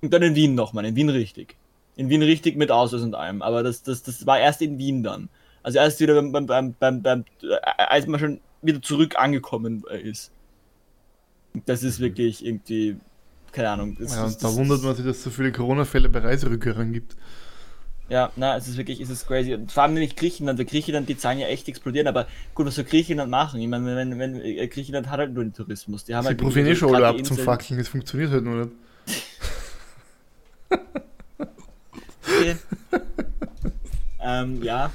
und dann in Wien nochmal, in Wien richtig. In Wien richtig mit Ausweis und allem, aber das, das, das war erst in Wien dann. Also erst wieder beim, beim, beim, beim, beim äh, als man schon wieder zurück angekommen ist. Das ist wirklich irgendwie, keine Ahnung. Das, Ja, das, da das wundert man sich, dass es so viele Corona-Fälle bei Reiserückkehrern gibt. Ja, na, es ist wirklich, es ist crazy. Und vor allem nämlich Griechenland, weil Griechenland, die Zahlen ja echt explodieren, aber gut, was soll Griechenland machen? Ich meine, wenn, wenn, äh, Griechenland hat halt nur den Tourismus. Die haben Sie halt probieren eh schon alle ab zum. Fackeln, es funktioniert halt nur nicht. Okay. ähm, ja.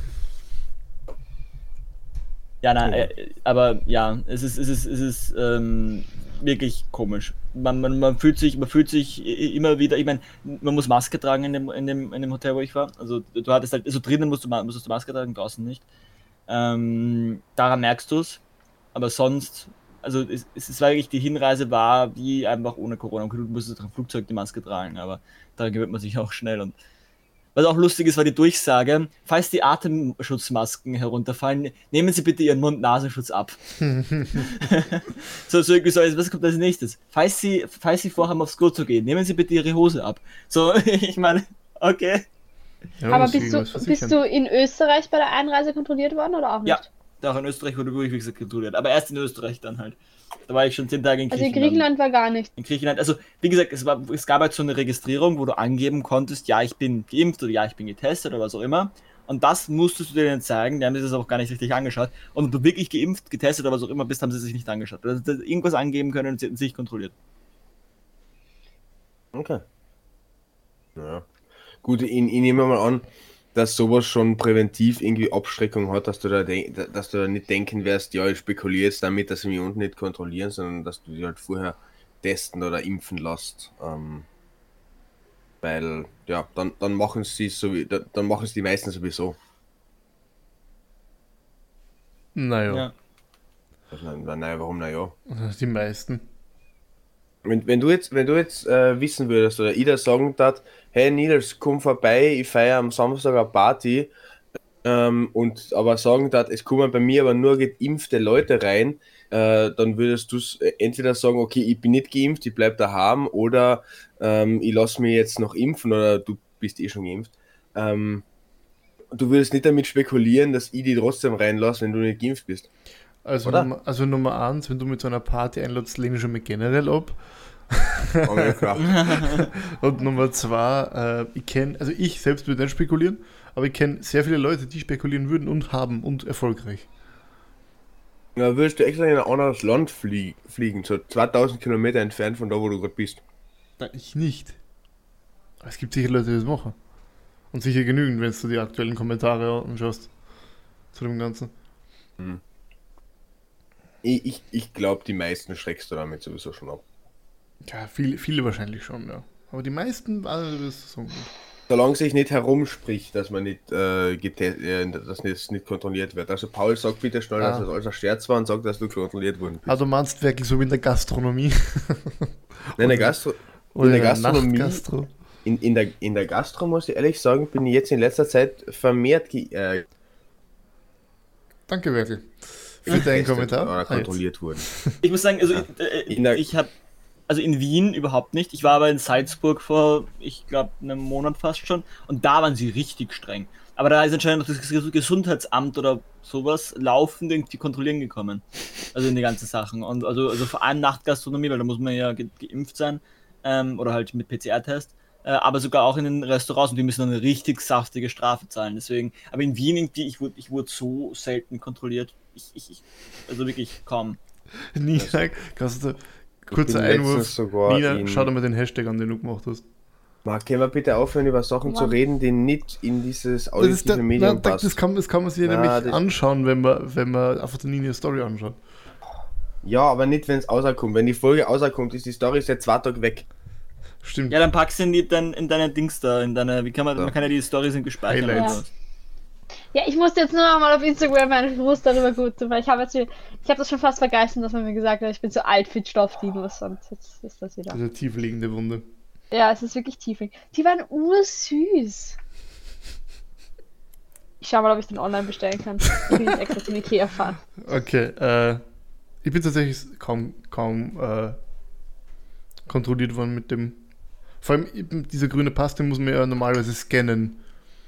Ja, nein, äh, aber ja, es ist, es ist, es ist ähm, wirklich komisch. Man, man, man fühlt sich, man fühlt sich immer wieder, ich meine, man muss Maske tragen in dem, in dem, in dem Hotel, wo ich war. Also du hattest halt, also drinnen musst du, musstest du Maske tragen, draußen nicht. Ähm, daran merkst du es. Aber sonst, also es, es ist wirklich, die Hinreise war wie einfach ohne Corona. Du musstest am Flugzeug die Maske tragen, aber daran gewöhnt man sich auch schnell. Und was auch lustig ist, war die Durchsage, falls die Atemschutzmasken herunterfallen, nehmen Sie bitte Ihren Mund-Nasenschutz ab. *laughs* so, so so, was kommt als nächstes? Falls Sie, falls Sie vorhaben, aufs Klo zu gehen, nehmen Sie bitte Ihre Hose ab. So, *laughs* ich meine, okay. Ja, Aber bist du, bist du in Österreich bei der Einreise kontrolliert worden oder auch nicht? Ja. Auch in Österreich wurde wirklich, wie gesagt, kontrolliert. Aber erst in Österreich dann halt. Da war ich schon zehn Tage in Also in Griechenland. Griechenland war gar nicht. In Griechenland, also wie gesagt, es, war, es gab halt so eine Registrierung, wo du angeben konntest, ja, ich bin geimpft oder ja, ich bin getestet oder was auch immer. Und das musstest du denen zeigen, die haben sich das auch gar nicht richtig angeschaut. Und ob du wirklich geimpft, getestet oder was auch immer bist, haben sie sich nicht angeschaut. Also, dass irgendwas angeben können und sie hätten sich kontrolliert. Okay. Ja. Gut, ich, ich nehme mal an, dass sowas schon präventiv irgendwie Abschreckung hat, dass du da, dass du da nicht denken wirst, ja, ich spekuliere jetzt damit, dass sie mich unten nicht kontrollieren, sondern dass du die halt vorher testen oder impfen lässt. Ähm, weil, ja, dann, dann machen sie so wie, dann machen es die meisten sowieso. Naja, Ja. Also, na, naja, warum naja? die meisten. Wenn, wenn du jetzt, wenn du jetzt äh, wissen würdest oder dir sagen darf, hey Nils, komm vorbei, ich feiere am Samstag eine Party ähm, und aber sagen darf, es kommen bei mir aber nur geimpfte Leute rein, äh, dann würdest du entweder sagen, okay, ich bin nicht geimpft, ich bleib daheim oder ähm, ich lasse mich jetzt noch impfen oder du bist eh schon geimpft. Ähm, du würdest nicht damit spekulieren, dass ich die trotzdem reinlasse, wenn du nicht geimpft bist. Also, Oder? Nummer, also Nummer eins, wenn du mit so einer Party einlädst, lehne ich schon mal generell ab. Klar. *laughs* Und Nummer zwei, äh, ich kenne, also ich selbst würde nicht spekulieren, aber ich kenne sehr viele Leute, die spekulieren würden und haben und erfolgreich. Ja, würdest du extra in ein anderes Land flie fliegen, so 2000 Kilometer entfernt von da, wo du gerade bist. Na, ich nicht. Es gibt sicher Leute, die das machen. Und sicher genügend, wenn du die aktuellen Kommentare anschaust zu dem Ganzen. Ich, ich, ich glaube, die meisten schreckst du damit sowieso schon ab. Ja, viele, viele wahrscheinlich schon, ja. Aber die meisten, also das ist so gut. Solange sich nicht herumspricht, dass man nicht, äh, äh, dass das nicht kontrolliert wird. Also Paul, sag bitte schnell, dass Ah. das alles ein Scherz war und sag, dass du kontrolliert worden bist. Also meinst du wirklich so wie in der Gastronomie? *laughs* Nein, in der, Gastro in der Gastronomie, Nachtgastro? in, in, der, in der Gastro, muss ich ehrlich sagen, bin ich jetzt in letzter Zeit vermehrt ge äh, Danke, Werkel. Für deinen Kommentar. oder Ah, kontrolliert worden. Ich muss sagen, also Ja. äh, In der- ich habe, also in Wien überhaupt nicht. Ich war aber in Salzburg vor, ich glaube, einem Monat fast schon. Und da waren sie richtig streng. Aber da ist anscheinend noch das Ges- Gesundheitsamt oder sowas laufend irgendwie kontrollieren gekommen. Also in die ganzen Sachen. Und also, also vor allem Nachtgastronomie, weil da muss man ja ge geimpft sein. Ähm, oder halt mit PCR-Test. Äh, aber sogar auch in den Restaurants und die müssen eine richtig saftige Strafe zahlen. Deswegen, aber in Wien irgendwie, ich wurde, ich wurde so selten kontrolliert. Ich, ich, ich, also wirklich kaum. *laughs* Nina, kannst du, kurzer bin Einwurf. Nina, in- schau dir mal den Hashtag an, den du gemacht hast. Marc, können wir bitte aufhören, über Sachen zu Ja. reden, die nicht in dieses Das, ist auditive der, Medium nein, das, passen? kann, das kann man sich ja Na, nämlich das- anschauen, wenn man, wenn man einfach die Nina Story anschaut. Ja, aber nicht, wenn es rauskommt. Wenn die Folge rauskommt, ist die Story seit zwei Tagen weg. Stimmt. Ja, dann packst du in, die, dann in deine Dings da, in deine, wie kann man, Ja. man kann ja die Stories in gespeichert. Highlights. Ja, ich musste jetzt nur noch mal auf Instagram meinen Frust darüber gut tun, weil ich habe jetzt ich habe das schon fast vergessen, dass man mir gesagt hat, ich bin zu alt für Stoffdinos und jetzt ist das wieder. Das ist eine tiefliegende Wunde. Ja, es ist wirklich tiefling. Die waren ursüß. Ich schau mal, ob ich den online bestellen kann. Ich bin jetzt extra zum Ikea fahren. *laughs* Okay, äh, ich bin tatsächlich kaum, kaum äh, kontrolliert worden mit dem. Vor allem eben dieser grüne Pass, den muss man ja normalerweise scannen.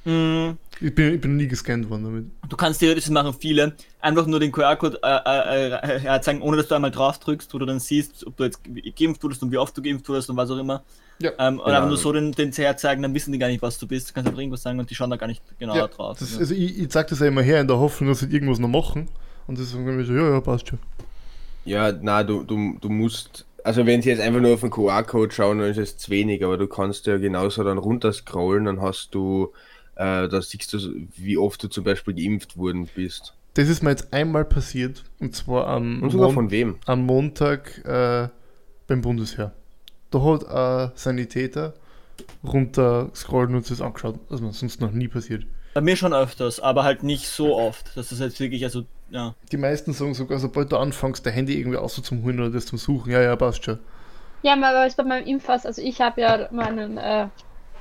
Mm, Ich bin, ich bin nie gescannt worden damit. Du kannst theoretisch das machen viele, einfach nur den QR-Code äh, äh, äh, ja, zeigen, ohne dass du einmal drauf drückst, wo du dann siehst, ob du jetzt ge- geimpft wurdest und wie oft du geimpft wurdest und was auch immer. Ja. Ähm, und Genau. einfach nur so den, den herzeigen, dann wissen die gar nicht, was du bist. Du kannst einfach irgendwas sagen und die schauen da gar nicht genau Ja, drauf. das, Ja. also ich, ich sag das ja immer her in der Hoffnung, dass sie irgendwas noch machen. Und das sagen wir so, ja, ja, passt schon. Ja, na, du, du, du musst. Also wenn sie jetzt einfach nur auf den QR-Code schauen, dann ist es zu wenig, aber du kannst ja genauso dann runterscrollen, dann hast du, äh, da siehst du, wie oft du zum Beispiel geimpft worden bist. Das ist mir jetzt einmal passiert. Und zwar am, Und sogar Mon von wem? am Montag äh, beim Bundesheer. Da hat ein Sanitäter runter scrollt und uns das angeschaut. Das ist mir sonst noch nie passiert. Bei mir schon öfters, aber halt nicht so oft. dass Das jetzt wirklich, also, ja. Die meisten sagen sogar, sobald du anfängst, dein Handy irgendwie aus zum Holen oder das zum Suchen, ja, ja, passt schon. Ja, aber es bei meinem Impfpass, also ich habe ja meinen, äh,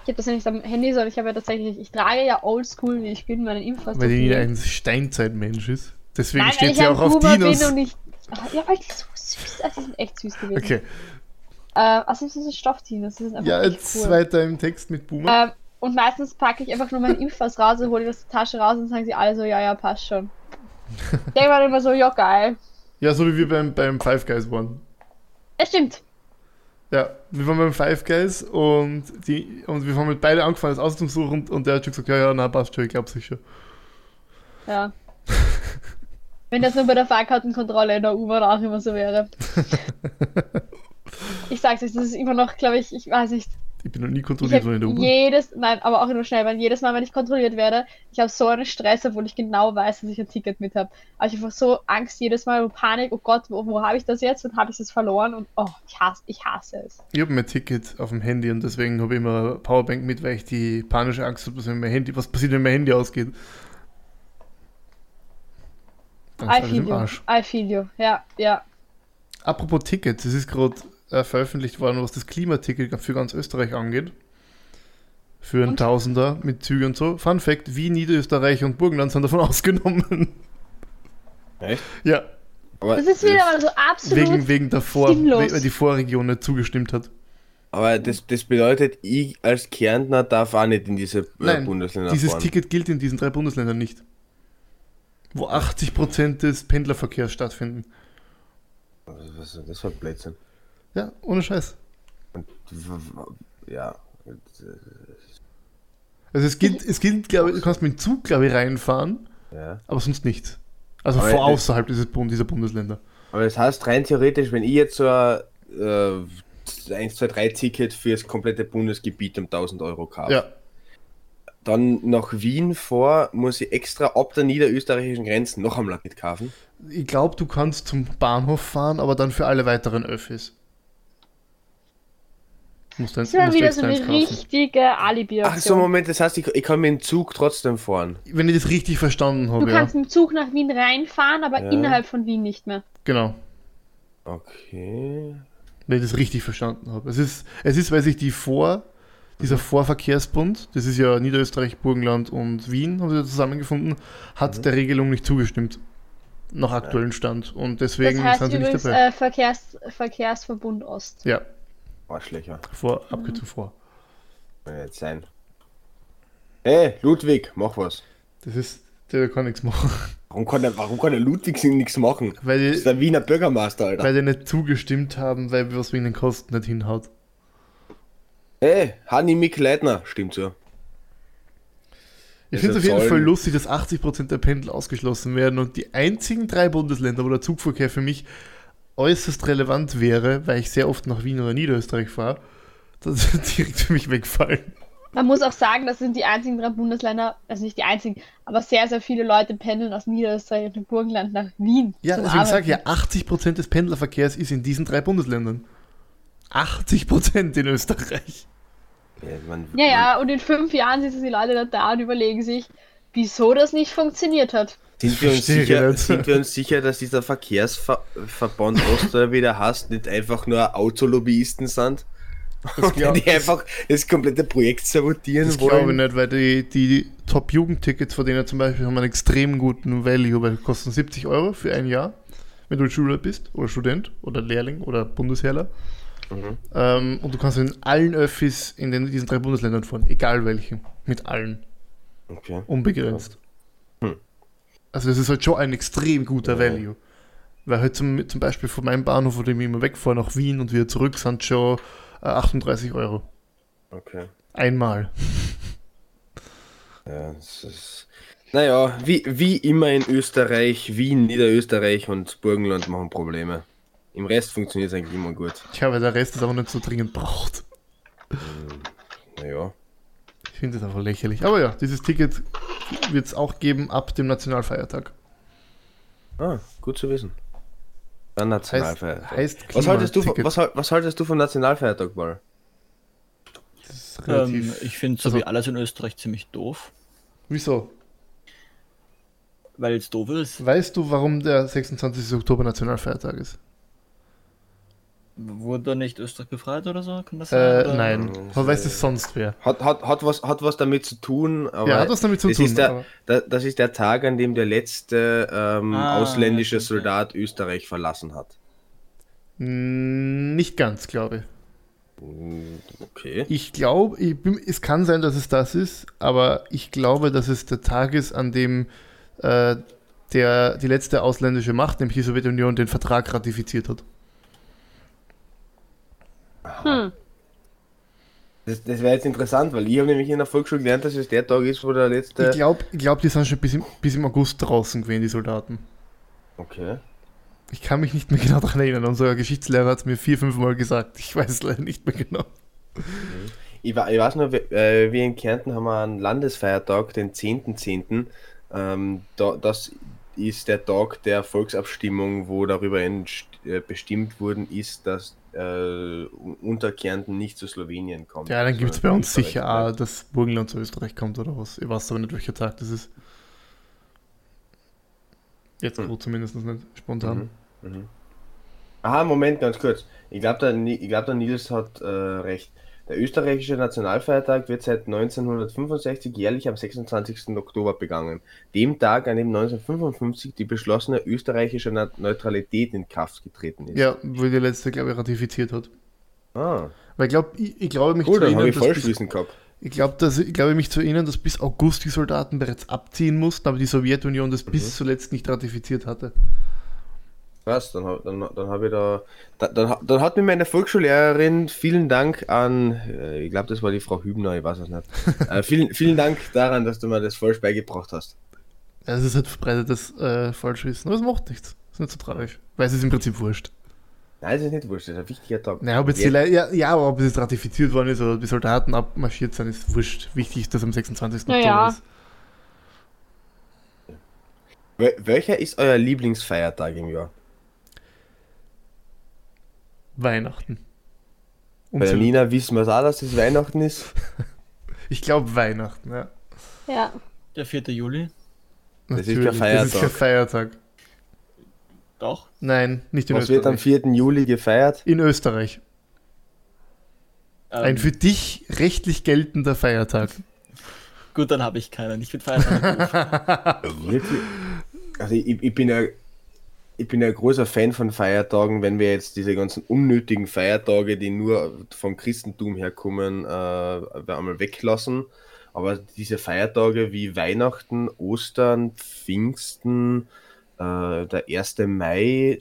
ich habe das ja nicht am Handy, sondern ich habe ja tatsächlich, ich trage ja oldschool, wie ich bin, meinen Impfpass. Weil die- ein Steinzeitmensch ist. Deswegen Nein, steht ich sie ein auch auf Boomer Dinos. bin und nicht. Ach, Ja, weil die so süß, also die sind echt süß gewesen. Okay, Äh, also das sind Stoffdinos, die sind einfach ja, jetzt cool. weiter im Text mit Boomer. Ähm, und meistens packe ich einfach nur meinen Impfpass raus und hole das Tasche raus und sagen sie alle so, ja, ja, passt schon. *laughs* Denke mal immer so, ja, geil. Ja, so wie wir beim, beim Five Guys waren. Ja, stimmt. Ja, wir waren beim Five Guys und, die, und wir haben mit beide angefangen, das auszusuchen und, und der hat schon gesagt, ja, ja, na, passt schon, ich glaube sicher. Ja. Wenn das nur bei der Fahrkartenkontrolle in der U-Bahn auch immer so wäre. *laughs* Ich sag's euch, das ist immer noch, glaube ich, ich weiß nicht. Ich bin noch nie kontrolliert worden in der U-Bahn. jedes, nein, aber auch nur schnell, weil jedes Mal, wenn ich kontrolliert werde, ich habe so einen Stress, obwohl ich genau weiß, dass ich ein Ticket mit habe. Aber ich habe einfach so Angst jedes Mal und Panik, oh Gott, wo, wo habe ich das jetzt und habe ich es verloren und oh, ich hasse, ich hasse es. Ich habe mein Ticket auf dem Handy und deswegen habe ich immer Powerbank mit, weil ich die panische Angst habe, dass wenn mein Handy, was passiert, wenn mein Handy ausgeht. Dann I feel you. I feel you, ja, ja. Apropos Tickets, es ist gerade äh, veröffentlicht worden, was das Klimaticket für ganz Österreich angeht. Für einen Und? Tausender mit Zügen und so. Fun Fact: Wien, Niederösterreich und Burgenland sind davon *laughs* ausgenommen. Echt? ja, Aber Das ist wieder mal so absolut. wegen, wegen der Vor sinnlos. weil die Vorregion nicht zugestimmt hat. Aber das, das bedeutet, ich als Kärntner darf auch nicht in diese äh, Nein, Bundesländer Dieses fahren. Ticket gilt in diesen drei Bundesländern nicht. Wo 80% des Pendlerverkehrs stattfinden. Was ist das für ein Blödsinn? Ja, ohne Scheiß. Und, ja. Also es gilt, es gilt, glaube ich, du kannst mit dem Zug, glaube ich, reinfahren, ja. aber sonst nichts. Also Aber vor außerhalb dieses dieser Bundesländer. Aber das heißt rein theoretisch, wenn ich jetzt so ein äh, 1, 2, 3 Ticket für das komplette Bundesgebiet um 1000 Euro kaufe, Ja, dann nach Wien vor, muss ich extra ab der niederösterreichischen Grenze noch einmal mitkaufen. ich glaube, du kannst zum Bahnhof fahren, aber dann für alle weiteren Öffis. Du, Das ist dann du wieder so eine richtige Alibi-Option. Ach so, Moment, das heißt, ich, ich kann mit dem Zug trotzdem fahren. Wenn ich das richtig verstanden Du habe, ja. kannst mit dem Zug nach Wien reinfahren, aber Ja. innerhalb von Wien nicht mehr. Genau. Okay. Wenn ich das richtig verstanden habe. Es ist, es ist, weil sich die Vor, dieser Vorverkehrsbund, das ist ja Niederösterreich, Burgenland und Wien, haben sie zusammengefunden, hat Mhm. der Regelung nicht zugestimmt. Nach aktuellem Stand. Und deswegen das heißt sind sie nicht übrigens dabei. äh, Verkehrs Verkehrsverbund Ost. ja, Arschlöcher. vor, Abkürzung vor. Kann ja nicht sein. Hey, Ludwig, mach was. Das ist, der kann nichts machen. Warum kann der, warum kann der Ludwig nichts machen? Weil Das ist die, der Wiener Bürgermeister, Alter. weil die nicht zugestimmt haben, weil was wegen den Kosten nicht hinhaut. Hey, Hanni Mick Leitner, stimmt so. Ich finde es auf jeden sollen- Fall lustig, dass 80% der Pendel ausgeschlossen werden und die einzigen drei Bundesländer, wo der Zugverkehr für mich äußerst relevant wäre, weil ich sehr oft nach Wien oder Niederösterreich fahre, das ist *laughs* direkt für mich wegfallen. Man muss auch sagen, das sind die einzigen drei Bundesländer, also nicht die einzigen, aber sehr, sehr viele Leute pendeln aus Niederösterreich und Burgenland nach Wien. Ja, zum deswegen sage ich ja, Arbeiten. 80% des Pendlerverkehrs ist in diesen drei Bundesländern. 80% in Österreich. Ja, man, Ja, ja, und in fünf Jahren sitzen die Leute da und überlegen sich, wieso das nicht funktioniert hat. Sind wir, uns sicher, sind wir uns sicher, dass dieser Verkehrsverband Ost, der wieder hast, nicht einfach nur Autolobbyisten sind? Und die einfach das komplette Projekt sabotieren Das glaube ich wollen? nicht, weil die, die Top-Jugendtickets, von denen zum Beispiel haben einen extrem guten Value, weil die kosten 70 Euro für ein Jahr, wenn du Schüler bist oder Student oder Lehrling oder Bundesheerler. Mhm. Ähm, und du kannst in allen Öffis in den, diesen drei Bundesländern fahren, egal welchen, mit allen, Okay. unbegrenzt. Hm. Also das ist halt schon ein extrem guter Ja. Value. Weil halt zum, zum Beispiel von meinem Bahnhof, wo ich immer wegfahre nach Wien und wieder zurück, sind schon äh, 38 Euro. okay. Einmal. Ja, das ist, naja, wie, wie immer in Österreich, Wien, Niederösterreich und Burgenland machen Probleme. Im Rest funktioniert es eigentlich immer gut. Tja, weil der Rest ist aber nicht so dringend braucht. Naja. Ich finde das einfach lächerlich. Aber ja, dieses Ticket wird es auch geben ab dem Nationalfeiertag. Ah, gut zu wissen. Dann Heißt, Nationalfeiertag. heißt was, haltest du, was, was haltest du vom Nationalfeiertag, Ball? Ähm, ich finde so also- wie alles in Österreich ziemlich doof, Wieso? weil es doof ist. Weißt du, warum der 26. Oktober Nationalfeiertag ist? Wurde nicht Österreich befreit oder so? Kann das Äh, Oder- nein. Aber weiß es sonst wer? Hat, hat, hat, was, hat was damit zu tun, aber ja, hat was damit zu das, tun. ist der, aber- da, das ist der Tag, an dem der letzte ähm, Ah, ausländische stimmt, Soldat Österreich verlassen hat. Mm, Nicht ganz, glaube ich. Okay. Ich glaube, es kann sein, dass es das ist, aber ich glaube, dass es der Tag ist, an dem äh, der, die letzte ausländische Macht, nämlich die Sowjetunion, den Vertrag ratifiziert hat. Hm. Das, das wäre jetzt interessant, weil ich habe nämlich in der Volksschule gelernt, dass es der Tag ist, wo der letzte. Ich glaube, ich glaub, die sind schon bis im, bis im August draußen gewesen, die Soldaten. Okay. Ich kann mich nicht mehr genau daran erinnern. Unser Geschichtslehrer hat es mir vier, fünf Mal gesagt. Ich weiß es leider nicht mehr genau. Ich, wa- ich weiß nur, wir, äh, wir in Kärnten haben einen Landesfeiertag, den 10.10. Ähm, da, das ist der Tag der Volksabstimmung, wo darüber äh, bestimmt worden ist, dass äh, unter Kärnten nicht zu Slowenien kommt. Ja, dann gibt es bei uns Österreich sicher auch, dass Burgenland zu Österreich kommt oder was. Ich weiß aber nicht, welcher Tag das ist. Jetzt Hm. zumindest nicht spontan. Mhm. Mhm. Aha, Moment, ganz kurz. Ich glaube, der, ich glaub, der Nils hat äh, recht. Der österreichische Nationalfeiertag wird seit 1965 jährlich am 26. Oktober begangen. Dem Tag, an dem 1955 die beschlossene österreichische Neutralität in Kraft getreten ist. Ja, wo die letzte, glaube ich, ratifiziert hat. Ah, Weil ich glaube, ich, ich glaube mich cool, zu dann erinnern, ich dass bis, gehabt. ich glaube, dass ich glaube mich zu erinnern, dass bis August die Soldaten bereits abziehen mussten, aber die Sowjetunion das Mhm. bis zuletzt nicht ratifiziert hatte. Was? Dann, hab- dann, dann habe ich da, da dann, dann hat mir meine Volksschullehrerin vielen Dank an, äh, ich glaube, das war die Frau Hübner, ich weiß es nicht. *laughs* äh, vielen, vielen Dank daran, dass du mir das falsch beigebracht hast. Ja, Es ist halt verbreitetes äh, Falschwissen, aber es macht nichts. Ist nicht so tragisch. Weil es ist im Prinzip wurscht. Nein, das ist nicht wurscht, das ist ein wichtiger Tag. Naja, ob jetzt die Jetzt- Le ja, ja, aber ob es jetzt ratifiziert worden ist oder die Soldaten abmarschiert sind, ist wurscht. Wichtig ist, dass am 26. Na Oktober ja. ist. Wel- Welcher ist euer Lieblingsfeiertag im Jahr? Weihnachten. Und Bei der Nina wissen wir auch, dass es Weihnachten ist. *laughs* ich glaube Weihnachten, ja. Ja. Der 4. Juli. Das ist kein Natürlich, Das ist kein Feiertag. Feiertag. Doch. Nein, nicht in Was wird am Österreich. 4. Juli gefeiert? In Österreich. Ähm, Ein für dich rechtlich geltender Feiertag. gut, dann habe ich keinen. Ich bin Feiertag. *laughs* Wirklich? Also ich, ich bin ja ich bin ja ein großer Fan von Feiertagen, wenn wir jetzt diese ganzen unnötigen Feiertage, die nur vom Christentum herkommen, äh, einmal weglassen. Aber diese Feiertage wie Weihnachten, Ostern, Pfingsten, äh, der 1. Mai,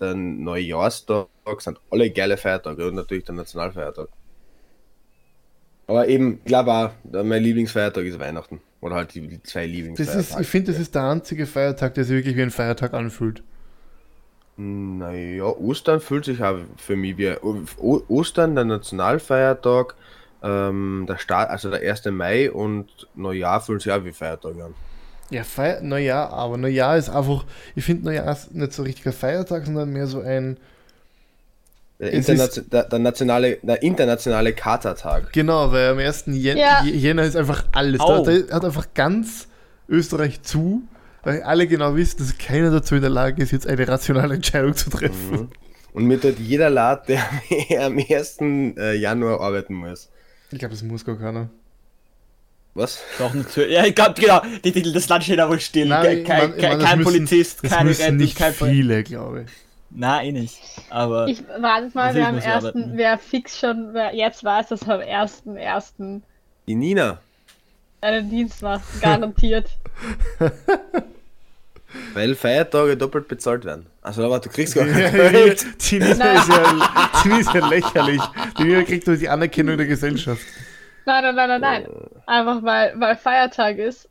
der Neujahrstag sind alle geile Feiertage und natürlich der Nationalfeiertag. Aber eben, glaube auch, mein Lieblingsfeiertag ist Weihnachten. Oder halt die, die zwei Lieblingsfeiertage. ist, ich finde, das ist der einzige Feiertag, der sich wirklich wie ein Feiertag anfühlt. Naja, Ostern fühlt sich auch für mich wie o Ostern, der Nationalfeiertag, ähm, der Start, also der 1. Mai und Neujahr fühlt sich auch wie Feiertag an. Ja, Feier, Neujahr, aber Neujahr ist einfach, ich finde Neujahr ist nicht so richtiger Feiertag, sondern mehr so ein, Der, Internation der, der, nationale, der internationale Katertag. genau, weil am 1. Jän Ja. Jänner ist einfach alles. Da, da hat einfach ganz Österreich zu, weil alle genau wissen, dass keiner dazu in der Lage ist, jetzt eine rationale Entscheidung zu treffen. Mhm. Und mir tut jeder leid, der *laughs* am 1. äh, Januar arbeiten muss. Ich glaube, das muss gar keiner. Was? Doch natürlich. Ja, ich glaube, genau. Die, die, das Land steht aber still. Nein, kein ich kein, mein, das kein müssen- Polizist, Das keine Rettung, nicht kein Pol- viele, glaube ich. Nein, eh nicht. Aber Ich warte mal, Natürlich wer am er ersten, arbeiten. wer fix schon, wer jetzt weiß, dass am ersten, ersten Die Nina. einen Dienst macht, garantiert. *laughs* Weil Feiertage doppelt bezahlt werden. Also aber du kriegst gar *laughs* Ja, kein die, Geld. die, Nina ist ja, die Nina ist ja lächerlich. Die Nina kriegt nur die Anerkennung der Gesellschaft. Nein, nein, nein, nein, nein. Einfach weil, weil Feiertag ist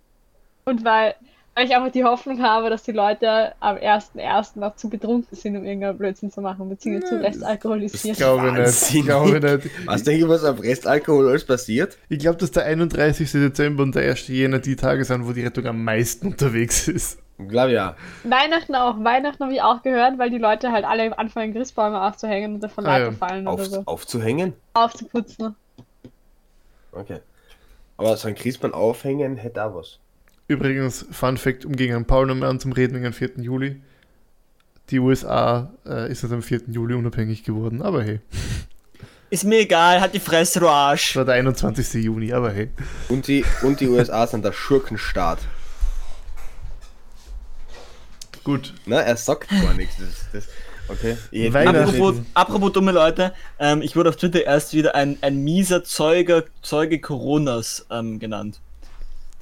und weil, weil ich einfach die Hoffnung habe, dass die Leute am 1.1. noch zu betrunken sind, um irgendeinen Blödsinn zu machen, beziehungsweise zu restalkoholisiert. glaube ich nicht. Wahnsinnig. Glaube ich nicht. Was denke ich, was auf Restalkohol alles passiert? Ich glaube, dass der 31. Dezember und der 1. Jänner die Tage sind, wo die Rettung am meisten *laughs* unterwegs ist. Glaube ja. Weihnachten auch. Weihnachten habe ich auch gehört, weil die Leute halt alle anfangen, Christbäume aufzuhängen und davon Ah, ja. Fallen Auf, oder so. aufzuhängen? Aufzuputzen. Okay. Aber so ein Christbaum aufhängen hätte auch was. Übrigens, Fun Fact, um gegen Paul nochmal anzureden wegen am 4. Juli. Die USA äh, ist jetzt am 4. Juli unabhängig geworden, aber hey. *laughs* ist mir egal, hat die Fresse, du Das Arsch. war der 21. Juni, aber hey. Und die, und die USA sind der Schurkenstaat. Gut. Na, er sagt gar nichts. Das, das, okay. Apropos, apropos dumme Leute, ähm, ich wurde auf Twitter erst wieder ein, ein mieser Zeuge, Zeuge Coronas ähm, genannt.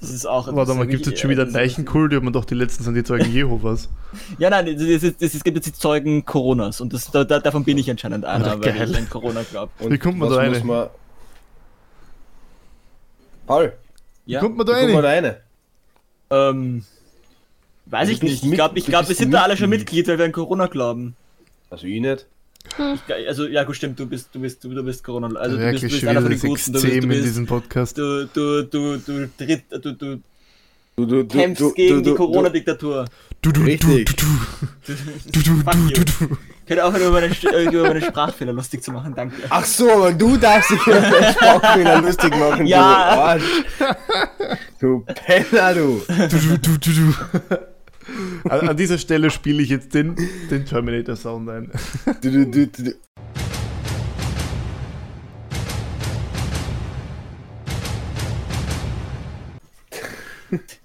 Das ist auch. Warte mal, gibt es jetzt schon wieder einen Leichen? Leichenkult? Die hat man doch die letzten sind die Zeugen Jehovas. Ja, nein, es gibt jetzt die Zeugen Coronas und das, da, da, davon bin ich anscheinend einer, Alter, weil geil. ich an Corona glaube. Wie kommt man da rein? Man... Paul, Ja, Kommt man wie da kommt man da rein? ähm, weiß Du ich bist nicht. Ich glaube, ich glaub, wir bist sind da alle schon Mitglied. Weil wir an Corona glauben. Also ich nicht. Ich, also, ja, gut, stimmt, du bist, du bist, du, du bist Corona. Also, du bist, du Wirklich bist einer von den Guten. Du bist, du Extrem in bist, diesem Podcast. du, du, du, du, tritt, du, du Du, du, du, kämpfst du, gegen du, die du, Corona-Diktatur. Du, du, du, Richtig. du, du, *laughs* du, du, du, du, ihr aufhören, über meine, äh, über meine Sprachfehler lustig zu machen, danke. Ach so, aber du darfst dich über den Sprachfehler lustig machen, Ja. du Arsch. Du Penner, du. Du, du, du, du, du. An, an dieser Stelle spiele ich jetzt den, den Terminator-Sound ein. Du, du, du, du, du.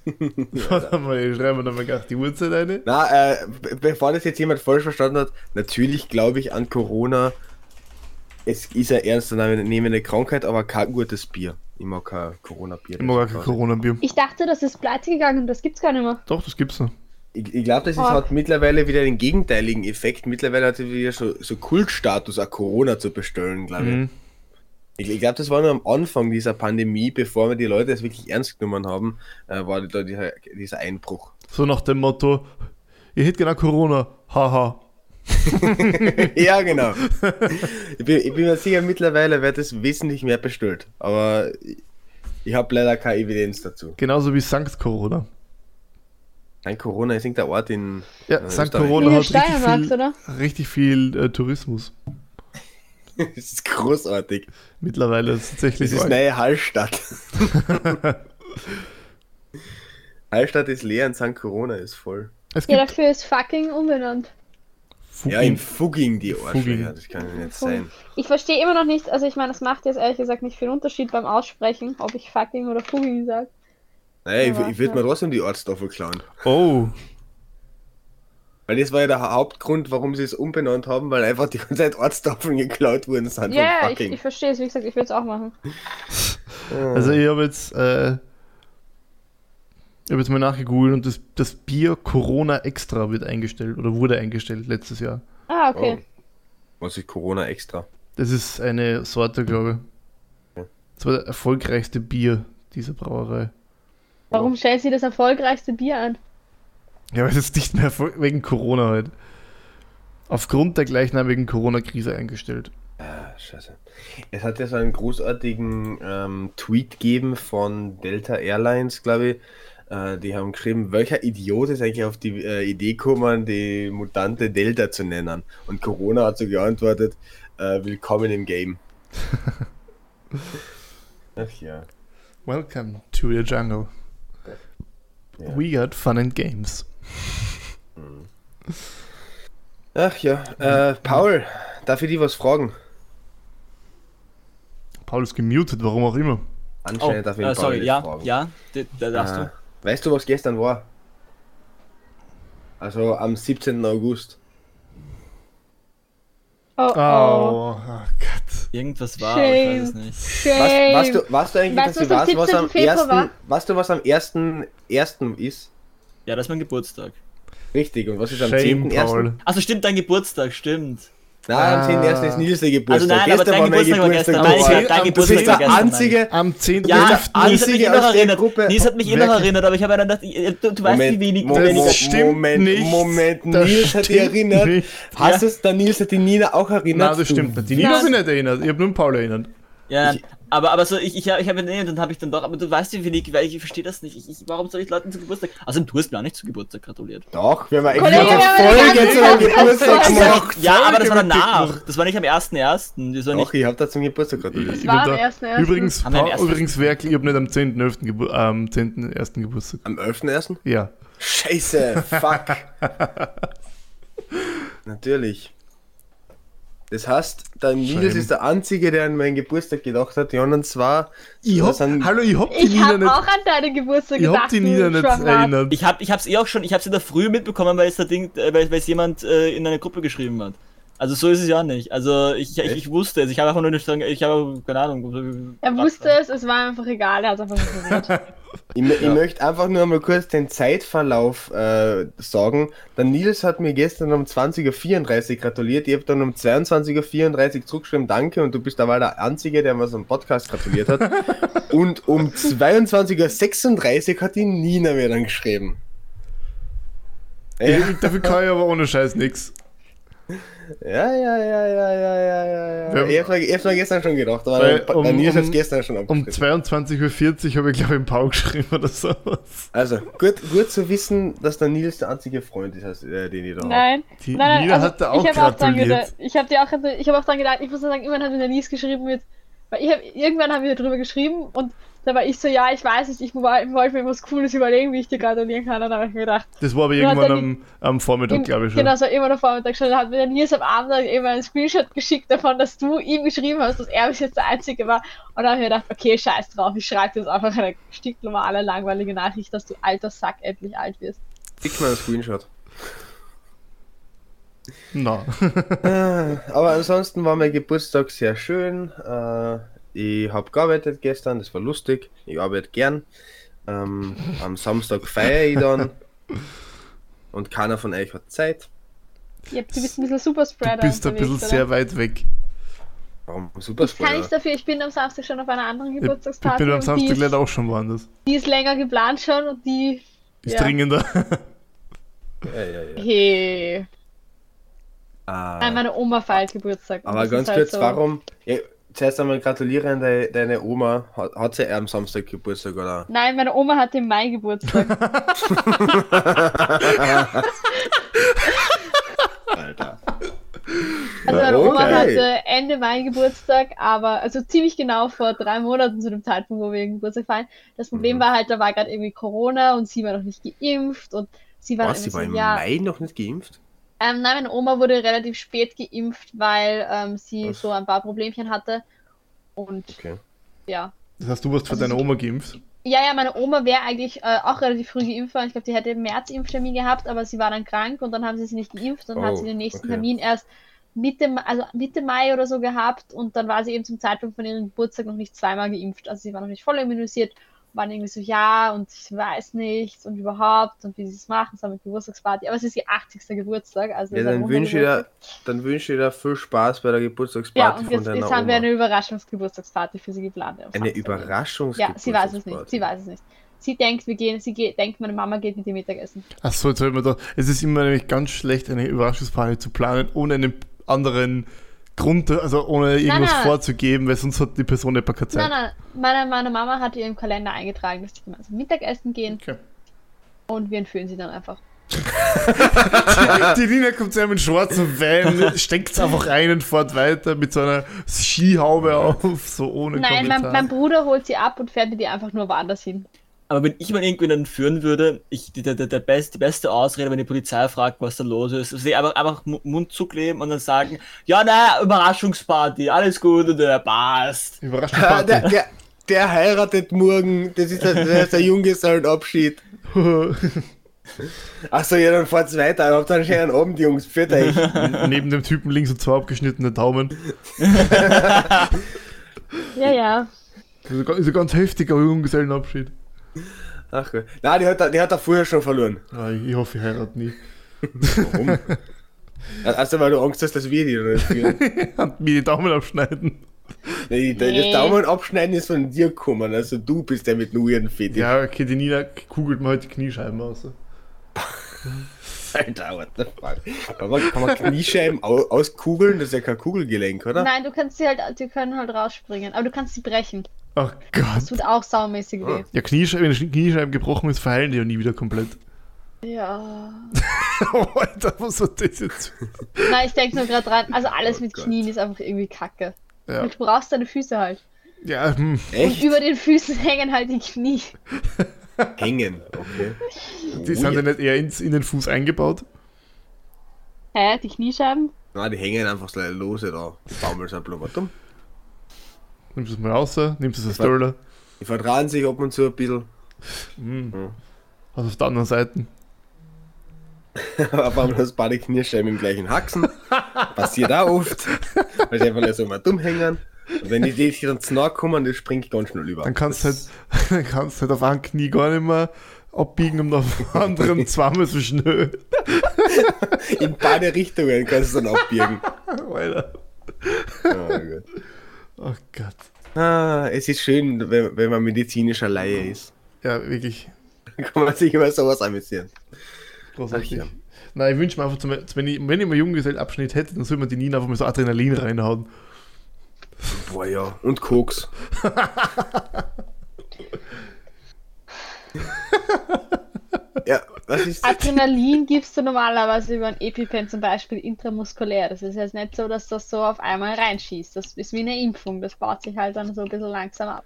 *laughs* Warte mal, ich schreibe mir nochmal gleich die Uhrzeit eine. Na, äh, be- bevor das jetzt jemand falsch verstanden hat, natürlich glaube ich an Corona. Es ist eine ernstzunehmende Krankheit, aber kein gutes Bier. Ich mag kein Corona-Bier. Ich mag kein Corona-Bier. Ich dachte, das ist pleite gegangen, das gibt's gar nicht mehr. Doch, das gibt's noch. Ich, ich glaube, das ist, Oh. hat mittlerweile wieder den gegenteiligen Effekt. Mittlerweile hat es wieder so, so Kultstatus, auch Corona zu bestellen, glaube ich. Mhm. Ich, ich glaube, das war nur am Anfang dieser Pandemie, bevor wir die Leute es wirklich ernst genommen haben, äh, war da dieser, dieser Einbruch. So nach dem Motto, ihr hättet genau Corona, haha. *laughs* ja, genau. ich, bin, ich bin mir sicher, mittlerweile wird es wesentlich mehr bestellt. Aber ich, ich habe leider keine Evidenz dazu. Genauso wie Sankt Corona. Ein Corona ist irgendein Ort in. Ja, äh, Österreich. Corona hat richtig viel, oder? richtig viel äh, Tourismus. *laughs* das ist großartig. Mittlerweile ist es tatsächlich Das ist neue Hallstatt. *laughs* Hallstatt ist leer und St. Corona ist voll. Es Ja, dafür ist fucking umbenannt. Ja, in Fugging die Arschlöcher, Fugging. das kann ja nicht sein. Ich verstehe immer noch nicht, also ich meine, es macht jetzt ehrlich gesagt nicht viel Unterschied beim Aussprechen, ob ich fucking oder fucking sage. Naja, ich, ich würde ja. mir trotzdem die Ortstafel klauen. Oh, Weil das war ja der Hauptgrund, warum sie es umbenannt haben, weil einfach die ganze Zeit Ortstafeln geklaut worden sind Ja, von ich, ich verstehe es, wie gesagt, ich würde es auch machen. also ich habe jetzt, äh, ich habe jetzt mal nachgegoogelt und das, das Bier Corona Extra wird eingestellt oder wurde eingestellt letztes Jahr. Ah, okay. Oh. Was ist Corona extra? Das ist eine Sorte, glaube ich. Das war das erfolgreichste Bier dieser Brauerei. Warum stellt sie das erfolgreichste Bier an? Ja, weil es ist nicht mehr wegen Corona halt. Aufgrund der gleichnamigen Corona-Krise eingestellt. Ah, scheiße. Es hat ja so einen großartigen ähm, Tweet gegeben von Delta Airlines, glaube ich. Äh, die haben geschrieben, welcher Idiot ist eigentlich auf die äh, Idee gekommen, die Mutante Delta zu nennen? Und Corona hat so geantwortet, äh, willkommen im Game. *laughs* Ach ja. Welcome to the jungle. Ja. We got fun and games. *laughs* Ach ja. Äh, Paul, darf ich dich was fragen? Paul ist gemutet, warum auch immer. Oh, Anscheinend darf ich äh, Paul sorry, nicht ja, fragen. ja, da, da darfst Äh, du. Weißt du, was gestern war? Also am 17. August. Oh, Oh, oh. oh Gott. Irgendwas war, aber ich weiß es Shame. nicht. Shame. Was, weißt, du, weißt du eigentlich, Weißt dass du, ich was weiß, am was am 17. Februar ersten, war? weißt du, was am ersten, ersten ist? Ja, das ist mein Geburtstag. Richtig, und was ist am Shame, 10. Paul. ersten? Also stimmt, dein Geburtstag, stimmt. Nein, am 10. Ah. ersten ist Nils der Also Geburtstag. nein, aber dein war mein Geburtstag war gestern. Nein, dein Geburtstag bist war der gestern. einzige. Am 10. Ja, Nils hat mich eh der erinnert. Gruppe- Nils hat mich eh noch Wirklich? erinnert, aber ich habe gedacht, ich- du, du weißt, wie wenig, Mo- wie wenig Das stimmt Moment, nicht. Moment, Nils hat dich erinnert. nicht. Hast Ja. es, der Nils hat die Nina auch erinnert? Nein, das Du stimmt nicht. Die Nina Nein. habe ich nicht erinnert. Ich habe nur Paul erinnert. Ja, Ich- aber, aber so, ich, ich, ich habe nee, dann habe ich dann doch, aber du weißt wie wenig, weil ich, ich verstehe das nicht. Ich, ich, warum soll ich Leuten zu Geburtstag? Also du hast mir auch nicht zu Geburtstag gratuliert. Doch, wir haben eine Kollege, Folge zu Geburtstag gemacht. Ja, aber das war danach. Das war nicht am 1.1. Das war Doch, nicht. ich hab da zum Geburtstag gratuliert. Ich war bin am da- 1.1.. Übrigens, Haben wir am Paul, 1.1. übrigens wirklich, ich habe nicht am 10.11. Gebur am 10.1. Geburtstag. Am 11.01.? Ja. Scheiße, fuck. *laughs* Natürlich. Das heißt, der Nils ist der Einzige, der an meinen Geburtstag gedacht hat. Die anderen zwei Ich hab, sind- hallo, ich hab die Ich nicht, auch an deinen Geburtstag ich hab gedacht. die du Nina nicht erinnert. Ich habe ich hab's eh auch schon, ich hab's in der Früh mitbekommen, weil es da Ding, äh, weil, weil es jemand äh, in eine Gruppe geschrieben hat. Also so ist es ja nicht. Also ich, ich, ich, ich wusste es. Ich habe einfach nur nicht ich habe keine Ahnung. Er wusste es, es war einfach egal, er hat es einfach nicht probiert. *laughs* Ich, mö- ich möchte einfach nur mal kurz den Zeitverlauf äh, sagen. Der Nils hat mir gestern um 20.34 Uhr gratuliert. Ich habe dann um 22.34 Uhr zurückgeschrieben, danke. Und du bist dabei der Einzige, der mir so einem Podcast gratuliert hat. *laughs* und um 22.36 Uhr hat die Nina mir dann geschrieben. Ja, Ich- Dafür kann ich aber ohne Scheiß nix. Ja, ja, ja, ja, ja, ja, ja. Ja. Ich hab's mir, mir gestern schon gedacht, aber Weil um- Nils hat's um- gestern schon Um abgeschrieben. 22.40 Uhr habe ich, glaube ich, im Paul geschrieben oder sowas. Also, gut, gut zu wissen, dass der Nils der einzige Freund ist, äh, den ich da habe. Nein, Die nein, nein, Nina also hat da auch ich habe auch dran gedacht, ich habe dir auch, ich habe auch dran gedacht, ich muss nur sagen, irgendwann hat mir der Nies geschrieben mit, weil ich hab, irgendwann haben wir darüber geschrieben und da war ich so, ja, ich weiß nicht, ich woll- ich wollte mir was Cooles überlegen, wie ich dir gratulieren kann und dann habe ich mir gedacht, Das war aber irgendwann am, am Vormittag, im- glaube ich schon. genau, so immer noch Vormittag schon, da hat mir der Nils am Abend eben einen Screenshot geschickt davon, dass du ihm geschrieben hast, dass er bis jetzt der Einzige war und dann habe ich mir gedacht, okay, scheiß drauf, ich schreibe jetzt einfach eine stinknormale, langweilige Nachricht, dass du alter Sack endlich alt wirst. Schick mal einen Screenshot. Na. Äh, Aber ansonsten war mein Geburtstag sehr schön. Äh, ich habe gearbeitet gestern, das war lustig. Ich arbeite gern. Ähm, am Samstag feiere ich dann. *laughs* Und keiner von euch hat Zeit. Ja, du bist ein bisschen Superspreader Du bist ein bisschen unterwegs, sehr oder? weit weg. Warum super Ich kann nichts dafür, ich bin am Samstag schon auf einer anderen Ich, ich Geburtstagsparty bin am Samstag ist, leider auch schon woanders. die ist länger geplant schon und die... Ist Ja. dringender. Ja, ja, ja. Hey. Ah, Nein, meine Oma feiert Geburtstag. aber ganz halt kurz, so- warum? Zuerst einmal gratuliere an de, deine Oma. Hat, hat sie am Samstag Geburtstag oder? Nein, meine Oma hat im Mai Geburtstag. *laughs* Alter. Also meine Oma Okay. hatte Ende Mai Geburtstag, aber also ziemlich genau vor drei Monaten zu dem Zeitpunkt, wo wir ihren Geburtstag feiern. Das Problem Mhm. war halt, da war gerade irgendwie Corona und sie war noch nicht geimpft und sie war Was, sie war im so, ja, Mai noch nicht geimpft? Ähm, nein, meine Oma wurde relativ spät geimpft, weil ähm, sie Was? so ein paar Problemchen hatte. Und Okay. ja. Das heißt, du warst für Also deine sie- Oma geimpft. Ja, ja, meine Oma wäre eigentlich äh, auch relativ früh geimpft worden. Ich glaube, die hätte im März Impftermin gehabt, aber sie war dann krank und dann haben sie sie nicht geimpft. Dann hat Oh, sie den nächsten okay. Termin erst Mitte, also Mitte Mai oder so gehabt und dann war sie eben zum Zeitpunkt von ihrem Geburtstag noch nicht zweimal geimpft. Also sie war noch nicht voll immunisiert waren irgendwie so, ja, und ich weiß nichts und überhaupt und wie sie es machen, so mit Geburtstagsparty. Aber es ist ihr 80. Geburtstag. Also Ja, dann wünsche ich dir, dann wünsche ich dir viel Spaß bei der Ja, Geburtstagsparty und von jetzt, deiner jetzt haben wir eine Überraschungsgeburtstagsparty für sie geplant. Eine Samstag. Überraschungs Ja, sie weiß es nicht. Sie weiß es nicht. Sie denkt, wir gehen, sie geht, denkt, meine Mama geht mit ihr Mittagessen. Achso, jetzt hört man da. Es ist immer nämlich ganz schlecht, eine Überraschungsparty zu planen, ohne einen anderen Grund, also ohne irgendwas nein. vorzugeben, weil sonst hat die Person mehr keine Zeit. Nein, nein, meine, meine Mama hat ihr im Kalender eingetragen, dass sie gemeinsam Mittagessen gehen Okay. und wir entführen sie dann einfach. *laughs* Die Nina kommt sehr mit schwarzem Van, steckt es einfach rein und fährt weiter mit so einer Skihaube auf, so ohne Nein, mein, mein Bruder holt sie ab und fährt mit ihr einfach nur woanders hin. Aber wenn ich mal irgendwen entführen würde, ich, die, der, der, der best, die beste Ausrede, wenn die Polizei fragt, was da los ist, ist einfach, einfach Mu- Mund zukleben und dann sagen, ja, naja, Überraschungsparty, alles gut und der passt. Ah, Überraschungsparty. der, der, der heiratet morgen, das ist der, das ist der Junggesellenabschied. *laughs* Achso, ja, dann fahrt's weiter. Habt einen schönen Abend, Jungs. Für euch. Neben dem Typen links und zwei abgeschnittene Daumen. *laughs* *laughs* Ja, ja. Das ist ein ganz heftiger Junggesellenabschied. Ach, ja. Nein, die hat, er- die hat er vorher schon verloren. Ah, ich hoffe, ich heirate nie. Warum? *laughs* Also, weil du Angst hast, dass wir die nicht führen. *laughs* Und mir die Daumen abschneiden. Nee, Nee. Das Daumen abschneiden ist von dir gekommen. Also, du bist der mit dem weirden Fetisch. Ja, okay, die Nina kugelt mir heute die Kniescheiben aus. Alter, what the fuck. Kann man, kann man Kniescheiben au auskugeln? Das ist ja kein Kugelgelenk, oder? Nein, du kannst sie halt, die können halt rausspringen, aber du kannst sie brechen. Ach Das Gott. tut auch saumäßig weh. Ja, Kniescheiben, wenn die Kniescheiben gebrochen ist, verheilen die ja nie wieder komplett. Ja. *laughs* Oh, Alter, was hat das jetzt? Nein, ich denke nur gerade dran, also alles Oh mit Gott. Knien ist einfach irgendwie kacke. Ja, Und du brauchst deine Füße halt. ja hm. Und Echt? über den Füßen hängen halt die Knie. *laughs* Hängen, okay. die sind ja nicht eher ins, in den Fuß eingebaut. Hä, die Kniescheiben? Nein, die hängen einfach so lose da. Die baumeln ein Blubbertum. Nimmst du es mal raus, nimmst du es als Stöller. Die vertrauen sich ab und zu ein bisschen. Hm. Ja. Also auf der anderen Seite. *laughs* Auf einmal hast beide Kniescheiben im gleichen Haxen. Passiert auch oft. Weil sie einfach nicht so mal dumm hängen. Und wenn die sich dann zu nahe kommen, das springt ganz schnell über. Dann kannst du halt, *laughs* dann kannst halt auf einem Knie gar nicht mehr abbiegen und auf dem anderen *laughs* zweimal so schnell. In beide Richtungen kannst du dann abbiegen. Alter. Ja, gut. Oh Gott. ah, es ist schön, wenn, wenn man medizinischer Laie ist. Ja, wirklich Dann kann man sich über sowas amüsieren. großartig. Ach ja. Nein, ich wünsche mir einfach, zum, wenn ich, wenn ich mal Junggesellenabschnitt hätte, dann soll man die Nina einfach mal so Adrenalin reinhauen. Boah, ja. Und Koks. *laughs* *laughs* ja, was ist? Adrenalin gibst du normalerweise über ein EpiPen zum Beispiel intramuskulär. Das ist jetzt nicht so, dass das so auf einmal reinschießt. Das ist wie eine Impfung. Das baut sich halt dann so ein bisschen langsam ab.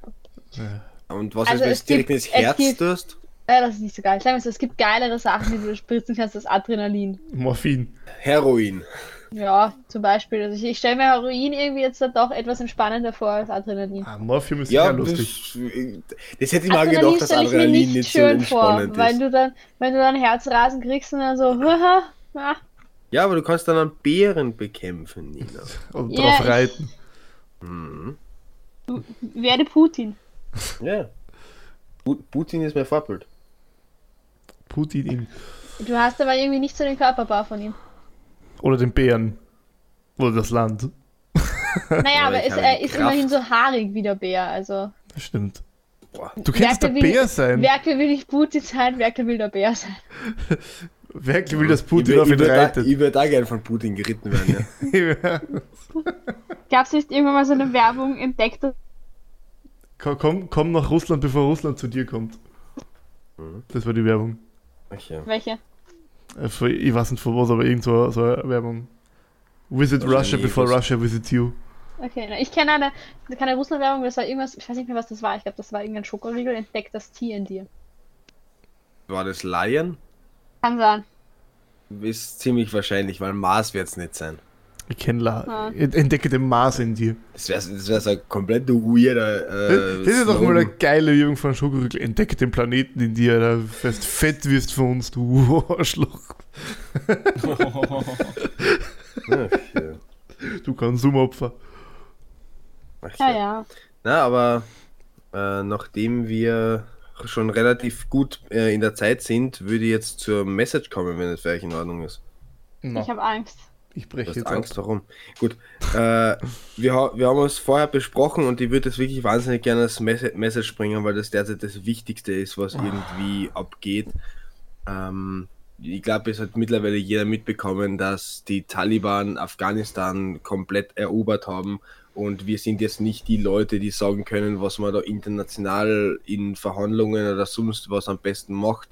Ja. Und was Also ist, wenn es du direkt ins Herz gibt- tust? Ja, das ist nicht so geil. Sagen wir so, es gibt geilere Sachen, die du spritzen kannst als Adrenalin. Morphin. Heroin. Ja, zum Beispiel. Also ich, ich stelle mir Heroin irgendwie jetzt dann doch etwas entspannender vor als Adrenalin. Ah, Morphium ist Ja, ja das, lustig. das hätte ich mal Adrenalin gedacht, dass stelle ich mir Adrenalin nicht nicht so schön vor, entspannend weil ist. du dann, wenn du dann Herzrasen kriegst und dann so, *laughs* haha, ah, Ja, aber du kannst dann einen Bären bekämpfen, Nina. *laughs* Und Ja, drauf ich- reiten. Mhm. werde Putin. Ja. Pu- Putin ist mein Vorbild. Putin ihn. Du hast aber irgendwie nicht so den Körperbau von ihm. Oder den Bären. Oder das Land. Naja, aber ich es, habe er ist Kraft. immerhin so haarig wie der Bär. Also, Das stimmt. Boah. Du könntest der Werke will- Bär sein. Werke will nicht Putin sein, Werke will der Bär sein. *laughs* Wer will, dass ich Putin würd- auf ich ihn reitet? Ich würde da gerne von Putin geritten werden, ja. *laughs* Gab es nicht irgendwann mal so eine Werbung entdeckt? dass- komm, komm, komm nach Russland, bevor Russland zu dir kommt. Mhm. Das war die Werbung. Ja. Welche? Äh, für- Ich weiß nicht von was, aber irgend so, so eine Werbung. Visit Wahrscheinlich Russia before irgendwas. Russia visits you. Okay, na, ich kenne eine, keine Russland-Werbung, das war irgendwas, ich weiß nicht mehr, was das war. Ich glaube, das war irgendein Schokoriegel, entdeckt das Tier in dir. War das Lion? Kann sein. Ist ziemlich wahrscheinlich, weil Mars wird es nicht sein. Ich kenne La. Ah. Entdecke den Mars in dir. Das wäre das wär so ein komplett weirder. Äh, das ist doch mal eine geile Übung von Schokoriegel. Entdecke den Planeten in dir, da wirst fett wirst für uns, du *laughs* Arschloch. Ja. Du Konsumopfer. Ach, Ja, ja. Na, aber äh, nachdem wir schon relativ gut äh, in der Zeit sind, würde ich jetzt zur Message kommen, wenn es für euch in Ordnung ist. Na, Ich habe Angst. Ich breche jetzt Angst, ab. warum? Gut. Äh, wir, wir haben uns vorher besprochen und ich würde das wirklich wahnsinnig gerne als Mess Message bringen, weil das derzeit das Wichtigste ist, was irgendwie abgeht. Ähm, ich glaube, es hat mittlerweile jeder mitbekommen, dass die Taliban Afghanistan komplett erobert haben und wir sind jetzt nicht die Leute, die sagen können, was man da international in Verhandlungen oder sonst was am besten macht.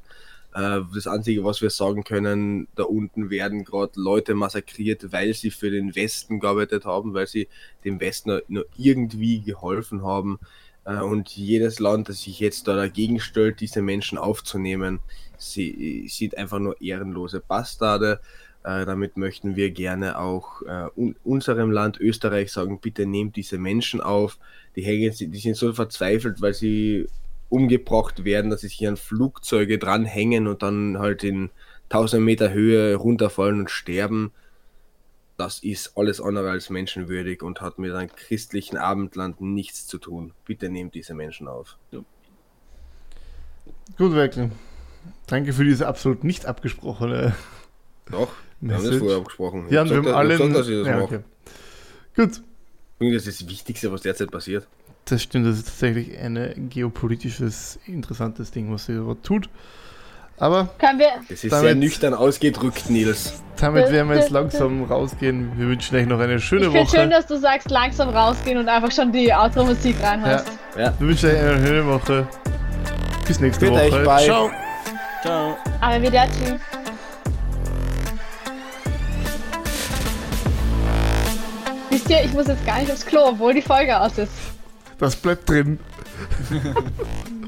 Äh, Das Einzige, was wir sagen können, da unten werden gerade Leute massakriert, weil sie für den Westen gearbeitet haben, weil sie dem Westen nur- irgendwie geholfen haben. Äh, Und jedes Land, das sich jetzt da dagegen stellt, diese Menschen aufzunehmen, sie sind einfach nur ehrenlose Bastarde. Äh, Damit möchten wir gerne auch äh, un unserem Land Österreich sagen, bitte nehmt diese Menschen auf. Die, die sind so verzweifelt, weil sie umgebracht werden, dass sie sich an Flugzeuge dranhängen und dann halt in 1000 Meter Höhe runterfallen und sterben. Das ist alles andere als menschenwürdig und hat mit einem christlichen Abendland nichts zu tun. Bitte nehmt diese Menschen auf. Gut, Werkel. Danke für diese absolut nicht abgesprochene Doch, wir haben das vorher abgesprochen. Ja, wir haben alle. gesagt, dass ich das ja, okay. Gut, Das ist das Wichtigste, was derzeit passiert. Das stimmt. Das ist tatsächlich ein geopolitisches, interessantes Ding, was sie dort tut. Aber. Das ist Damit- sehr nüchtern ausgedrückt, Nils. damit werden wir jetzt langsam rausgehen. Wir wünschen euch noch eine Ich schöne finde Woche. schön, dass du sagst, langsam rausgehen und einfach schon die Outro-Musik reinhörst. Ja, Wir wünschen euch eine schöne Woche. Bis nächste Bitte Woche. euch, bye. Ciao. Ciao. Arrivederci. Wisst ihr, ich muss jetzt gar nicht aufs Klo, obwohl die Folge aus ist. Das bleibt drin. *laughs*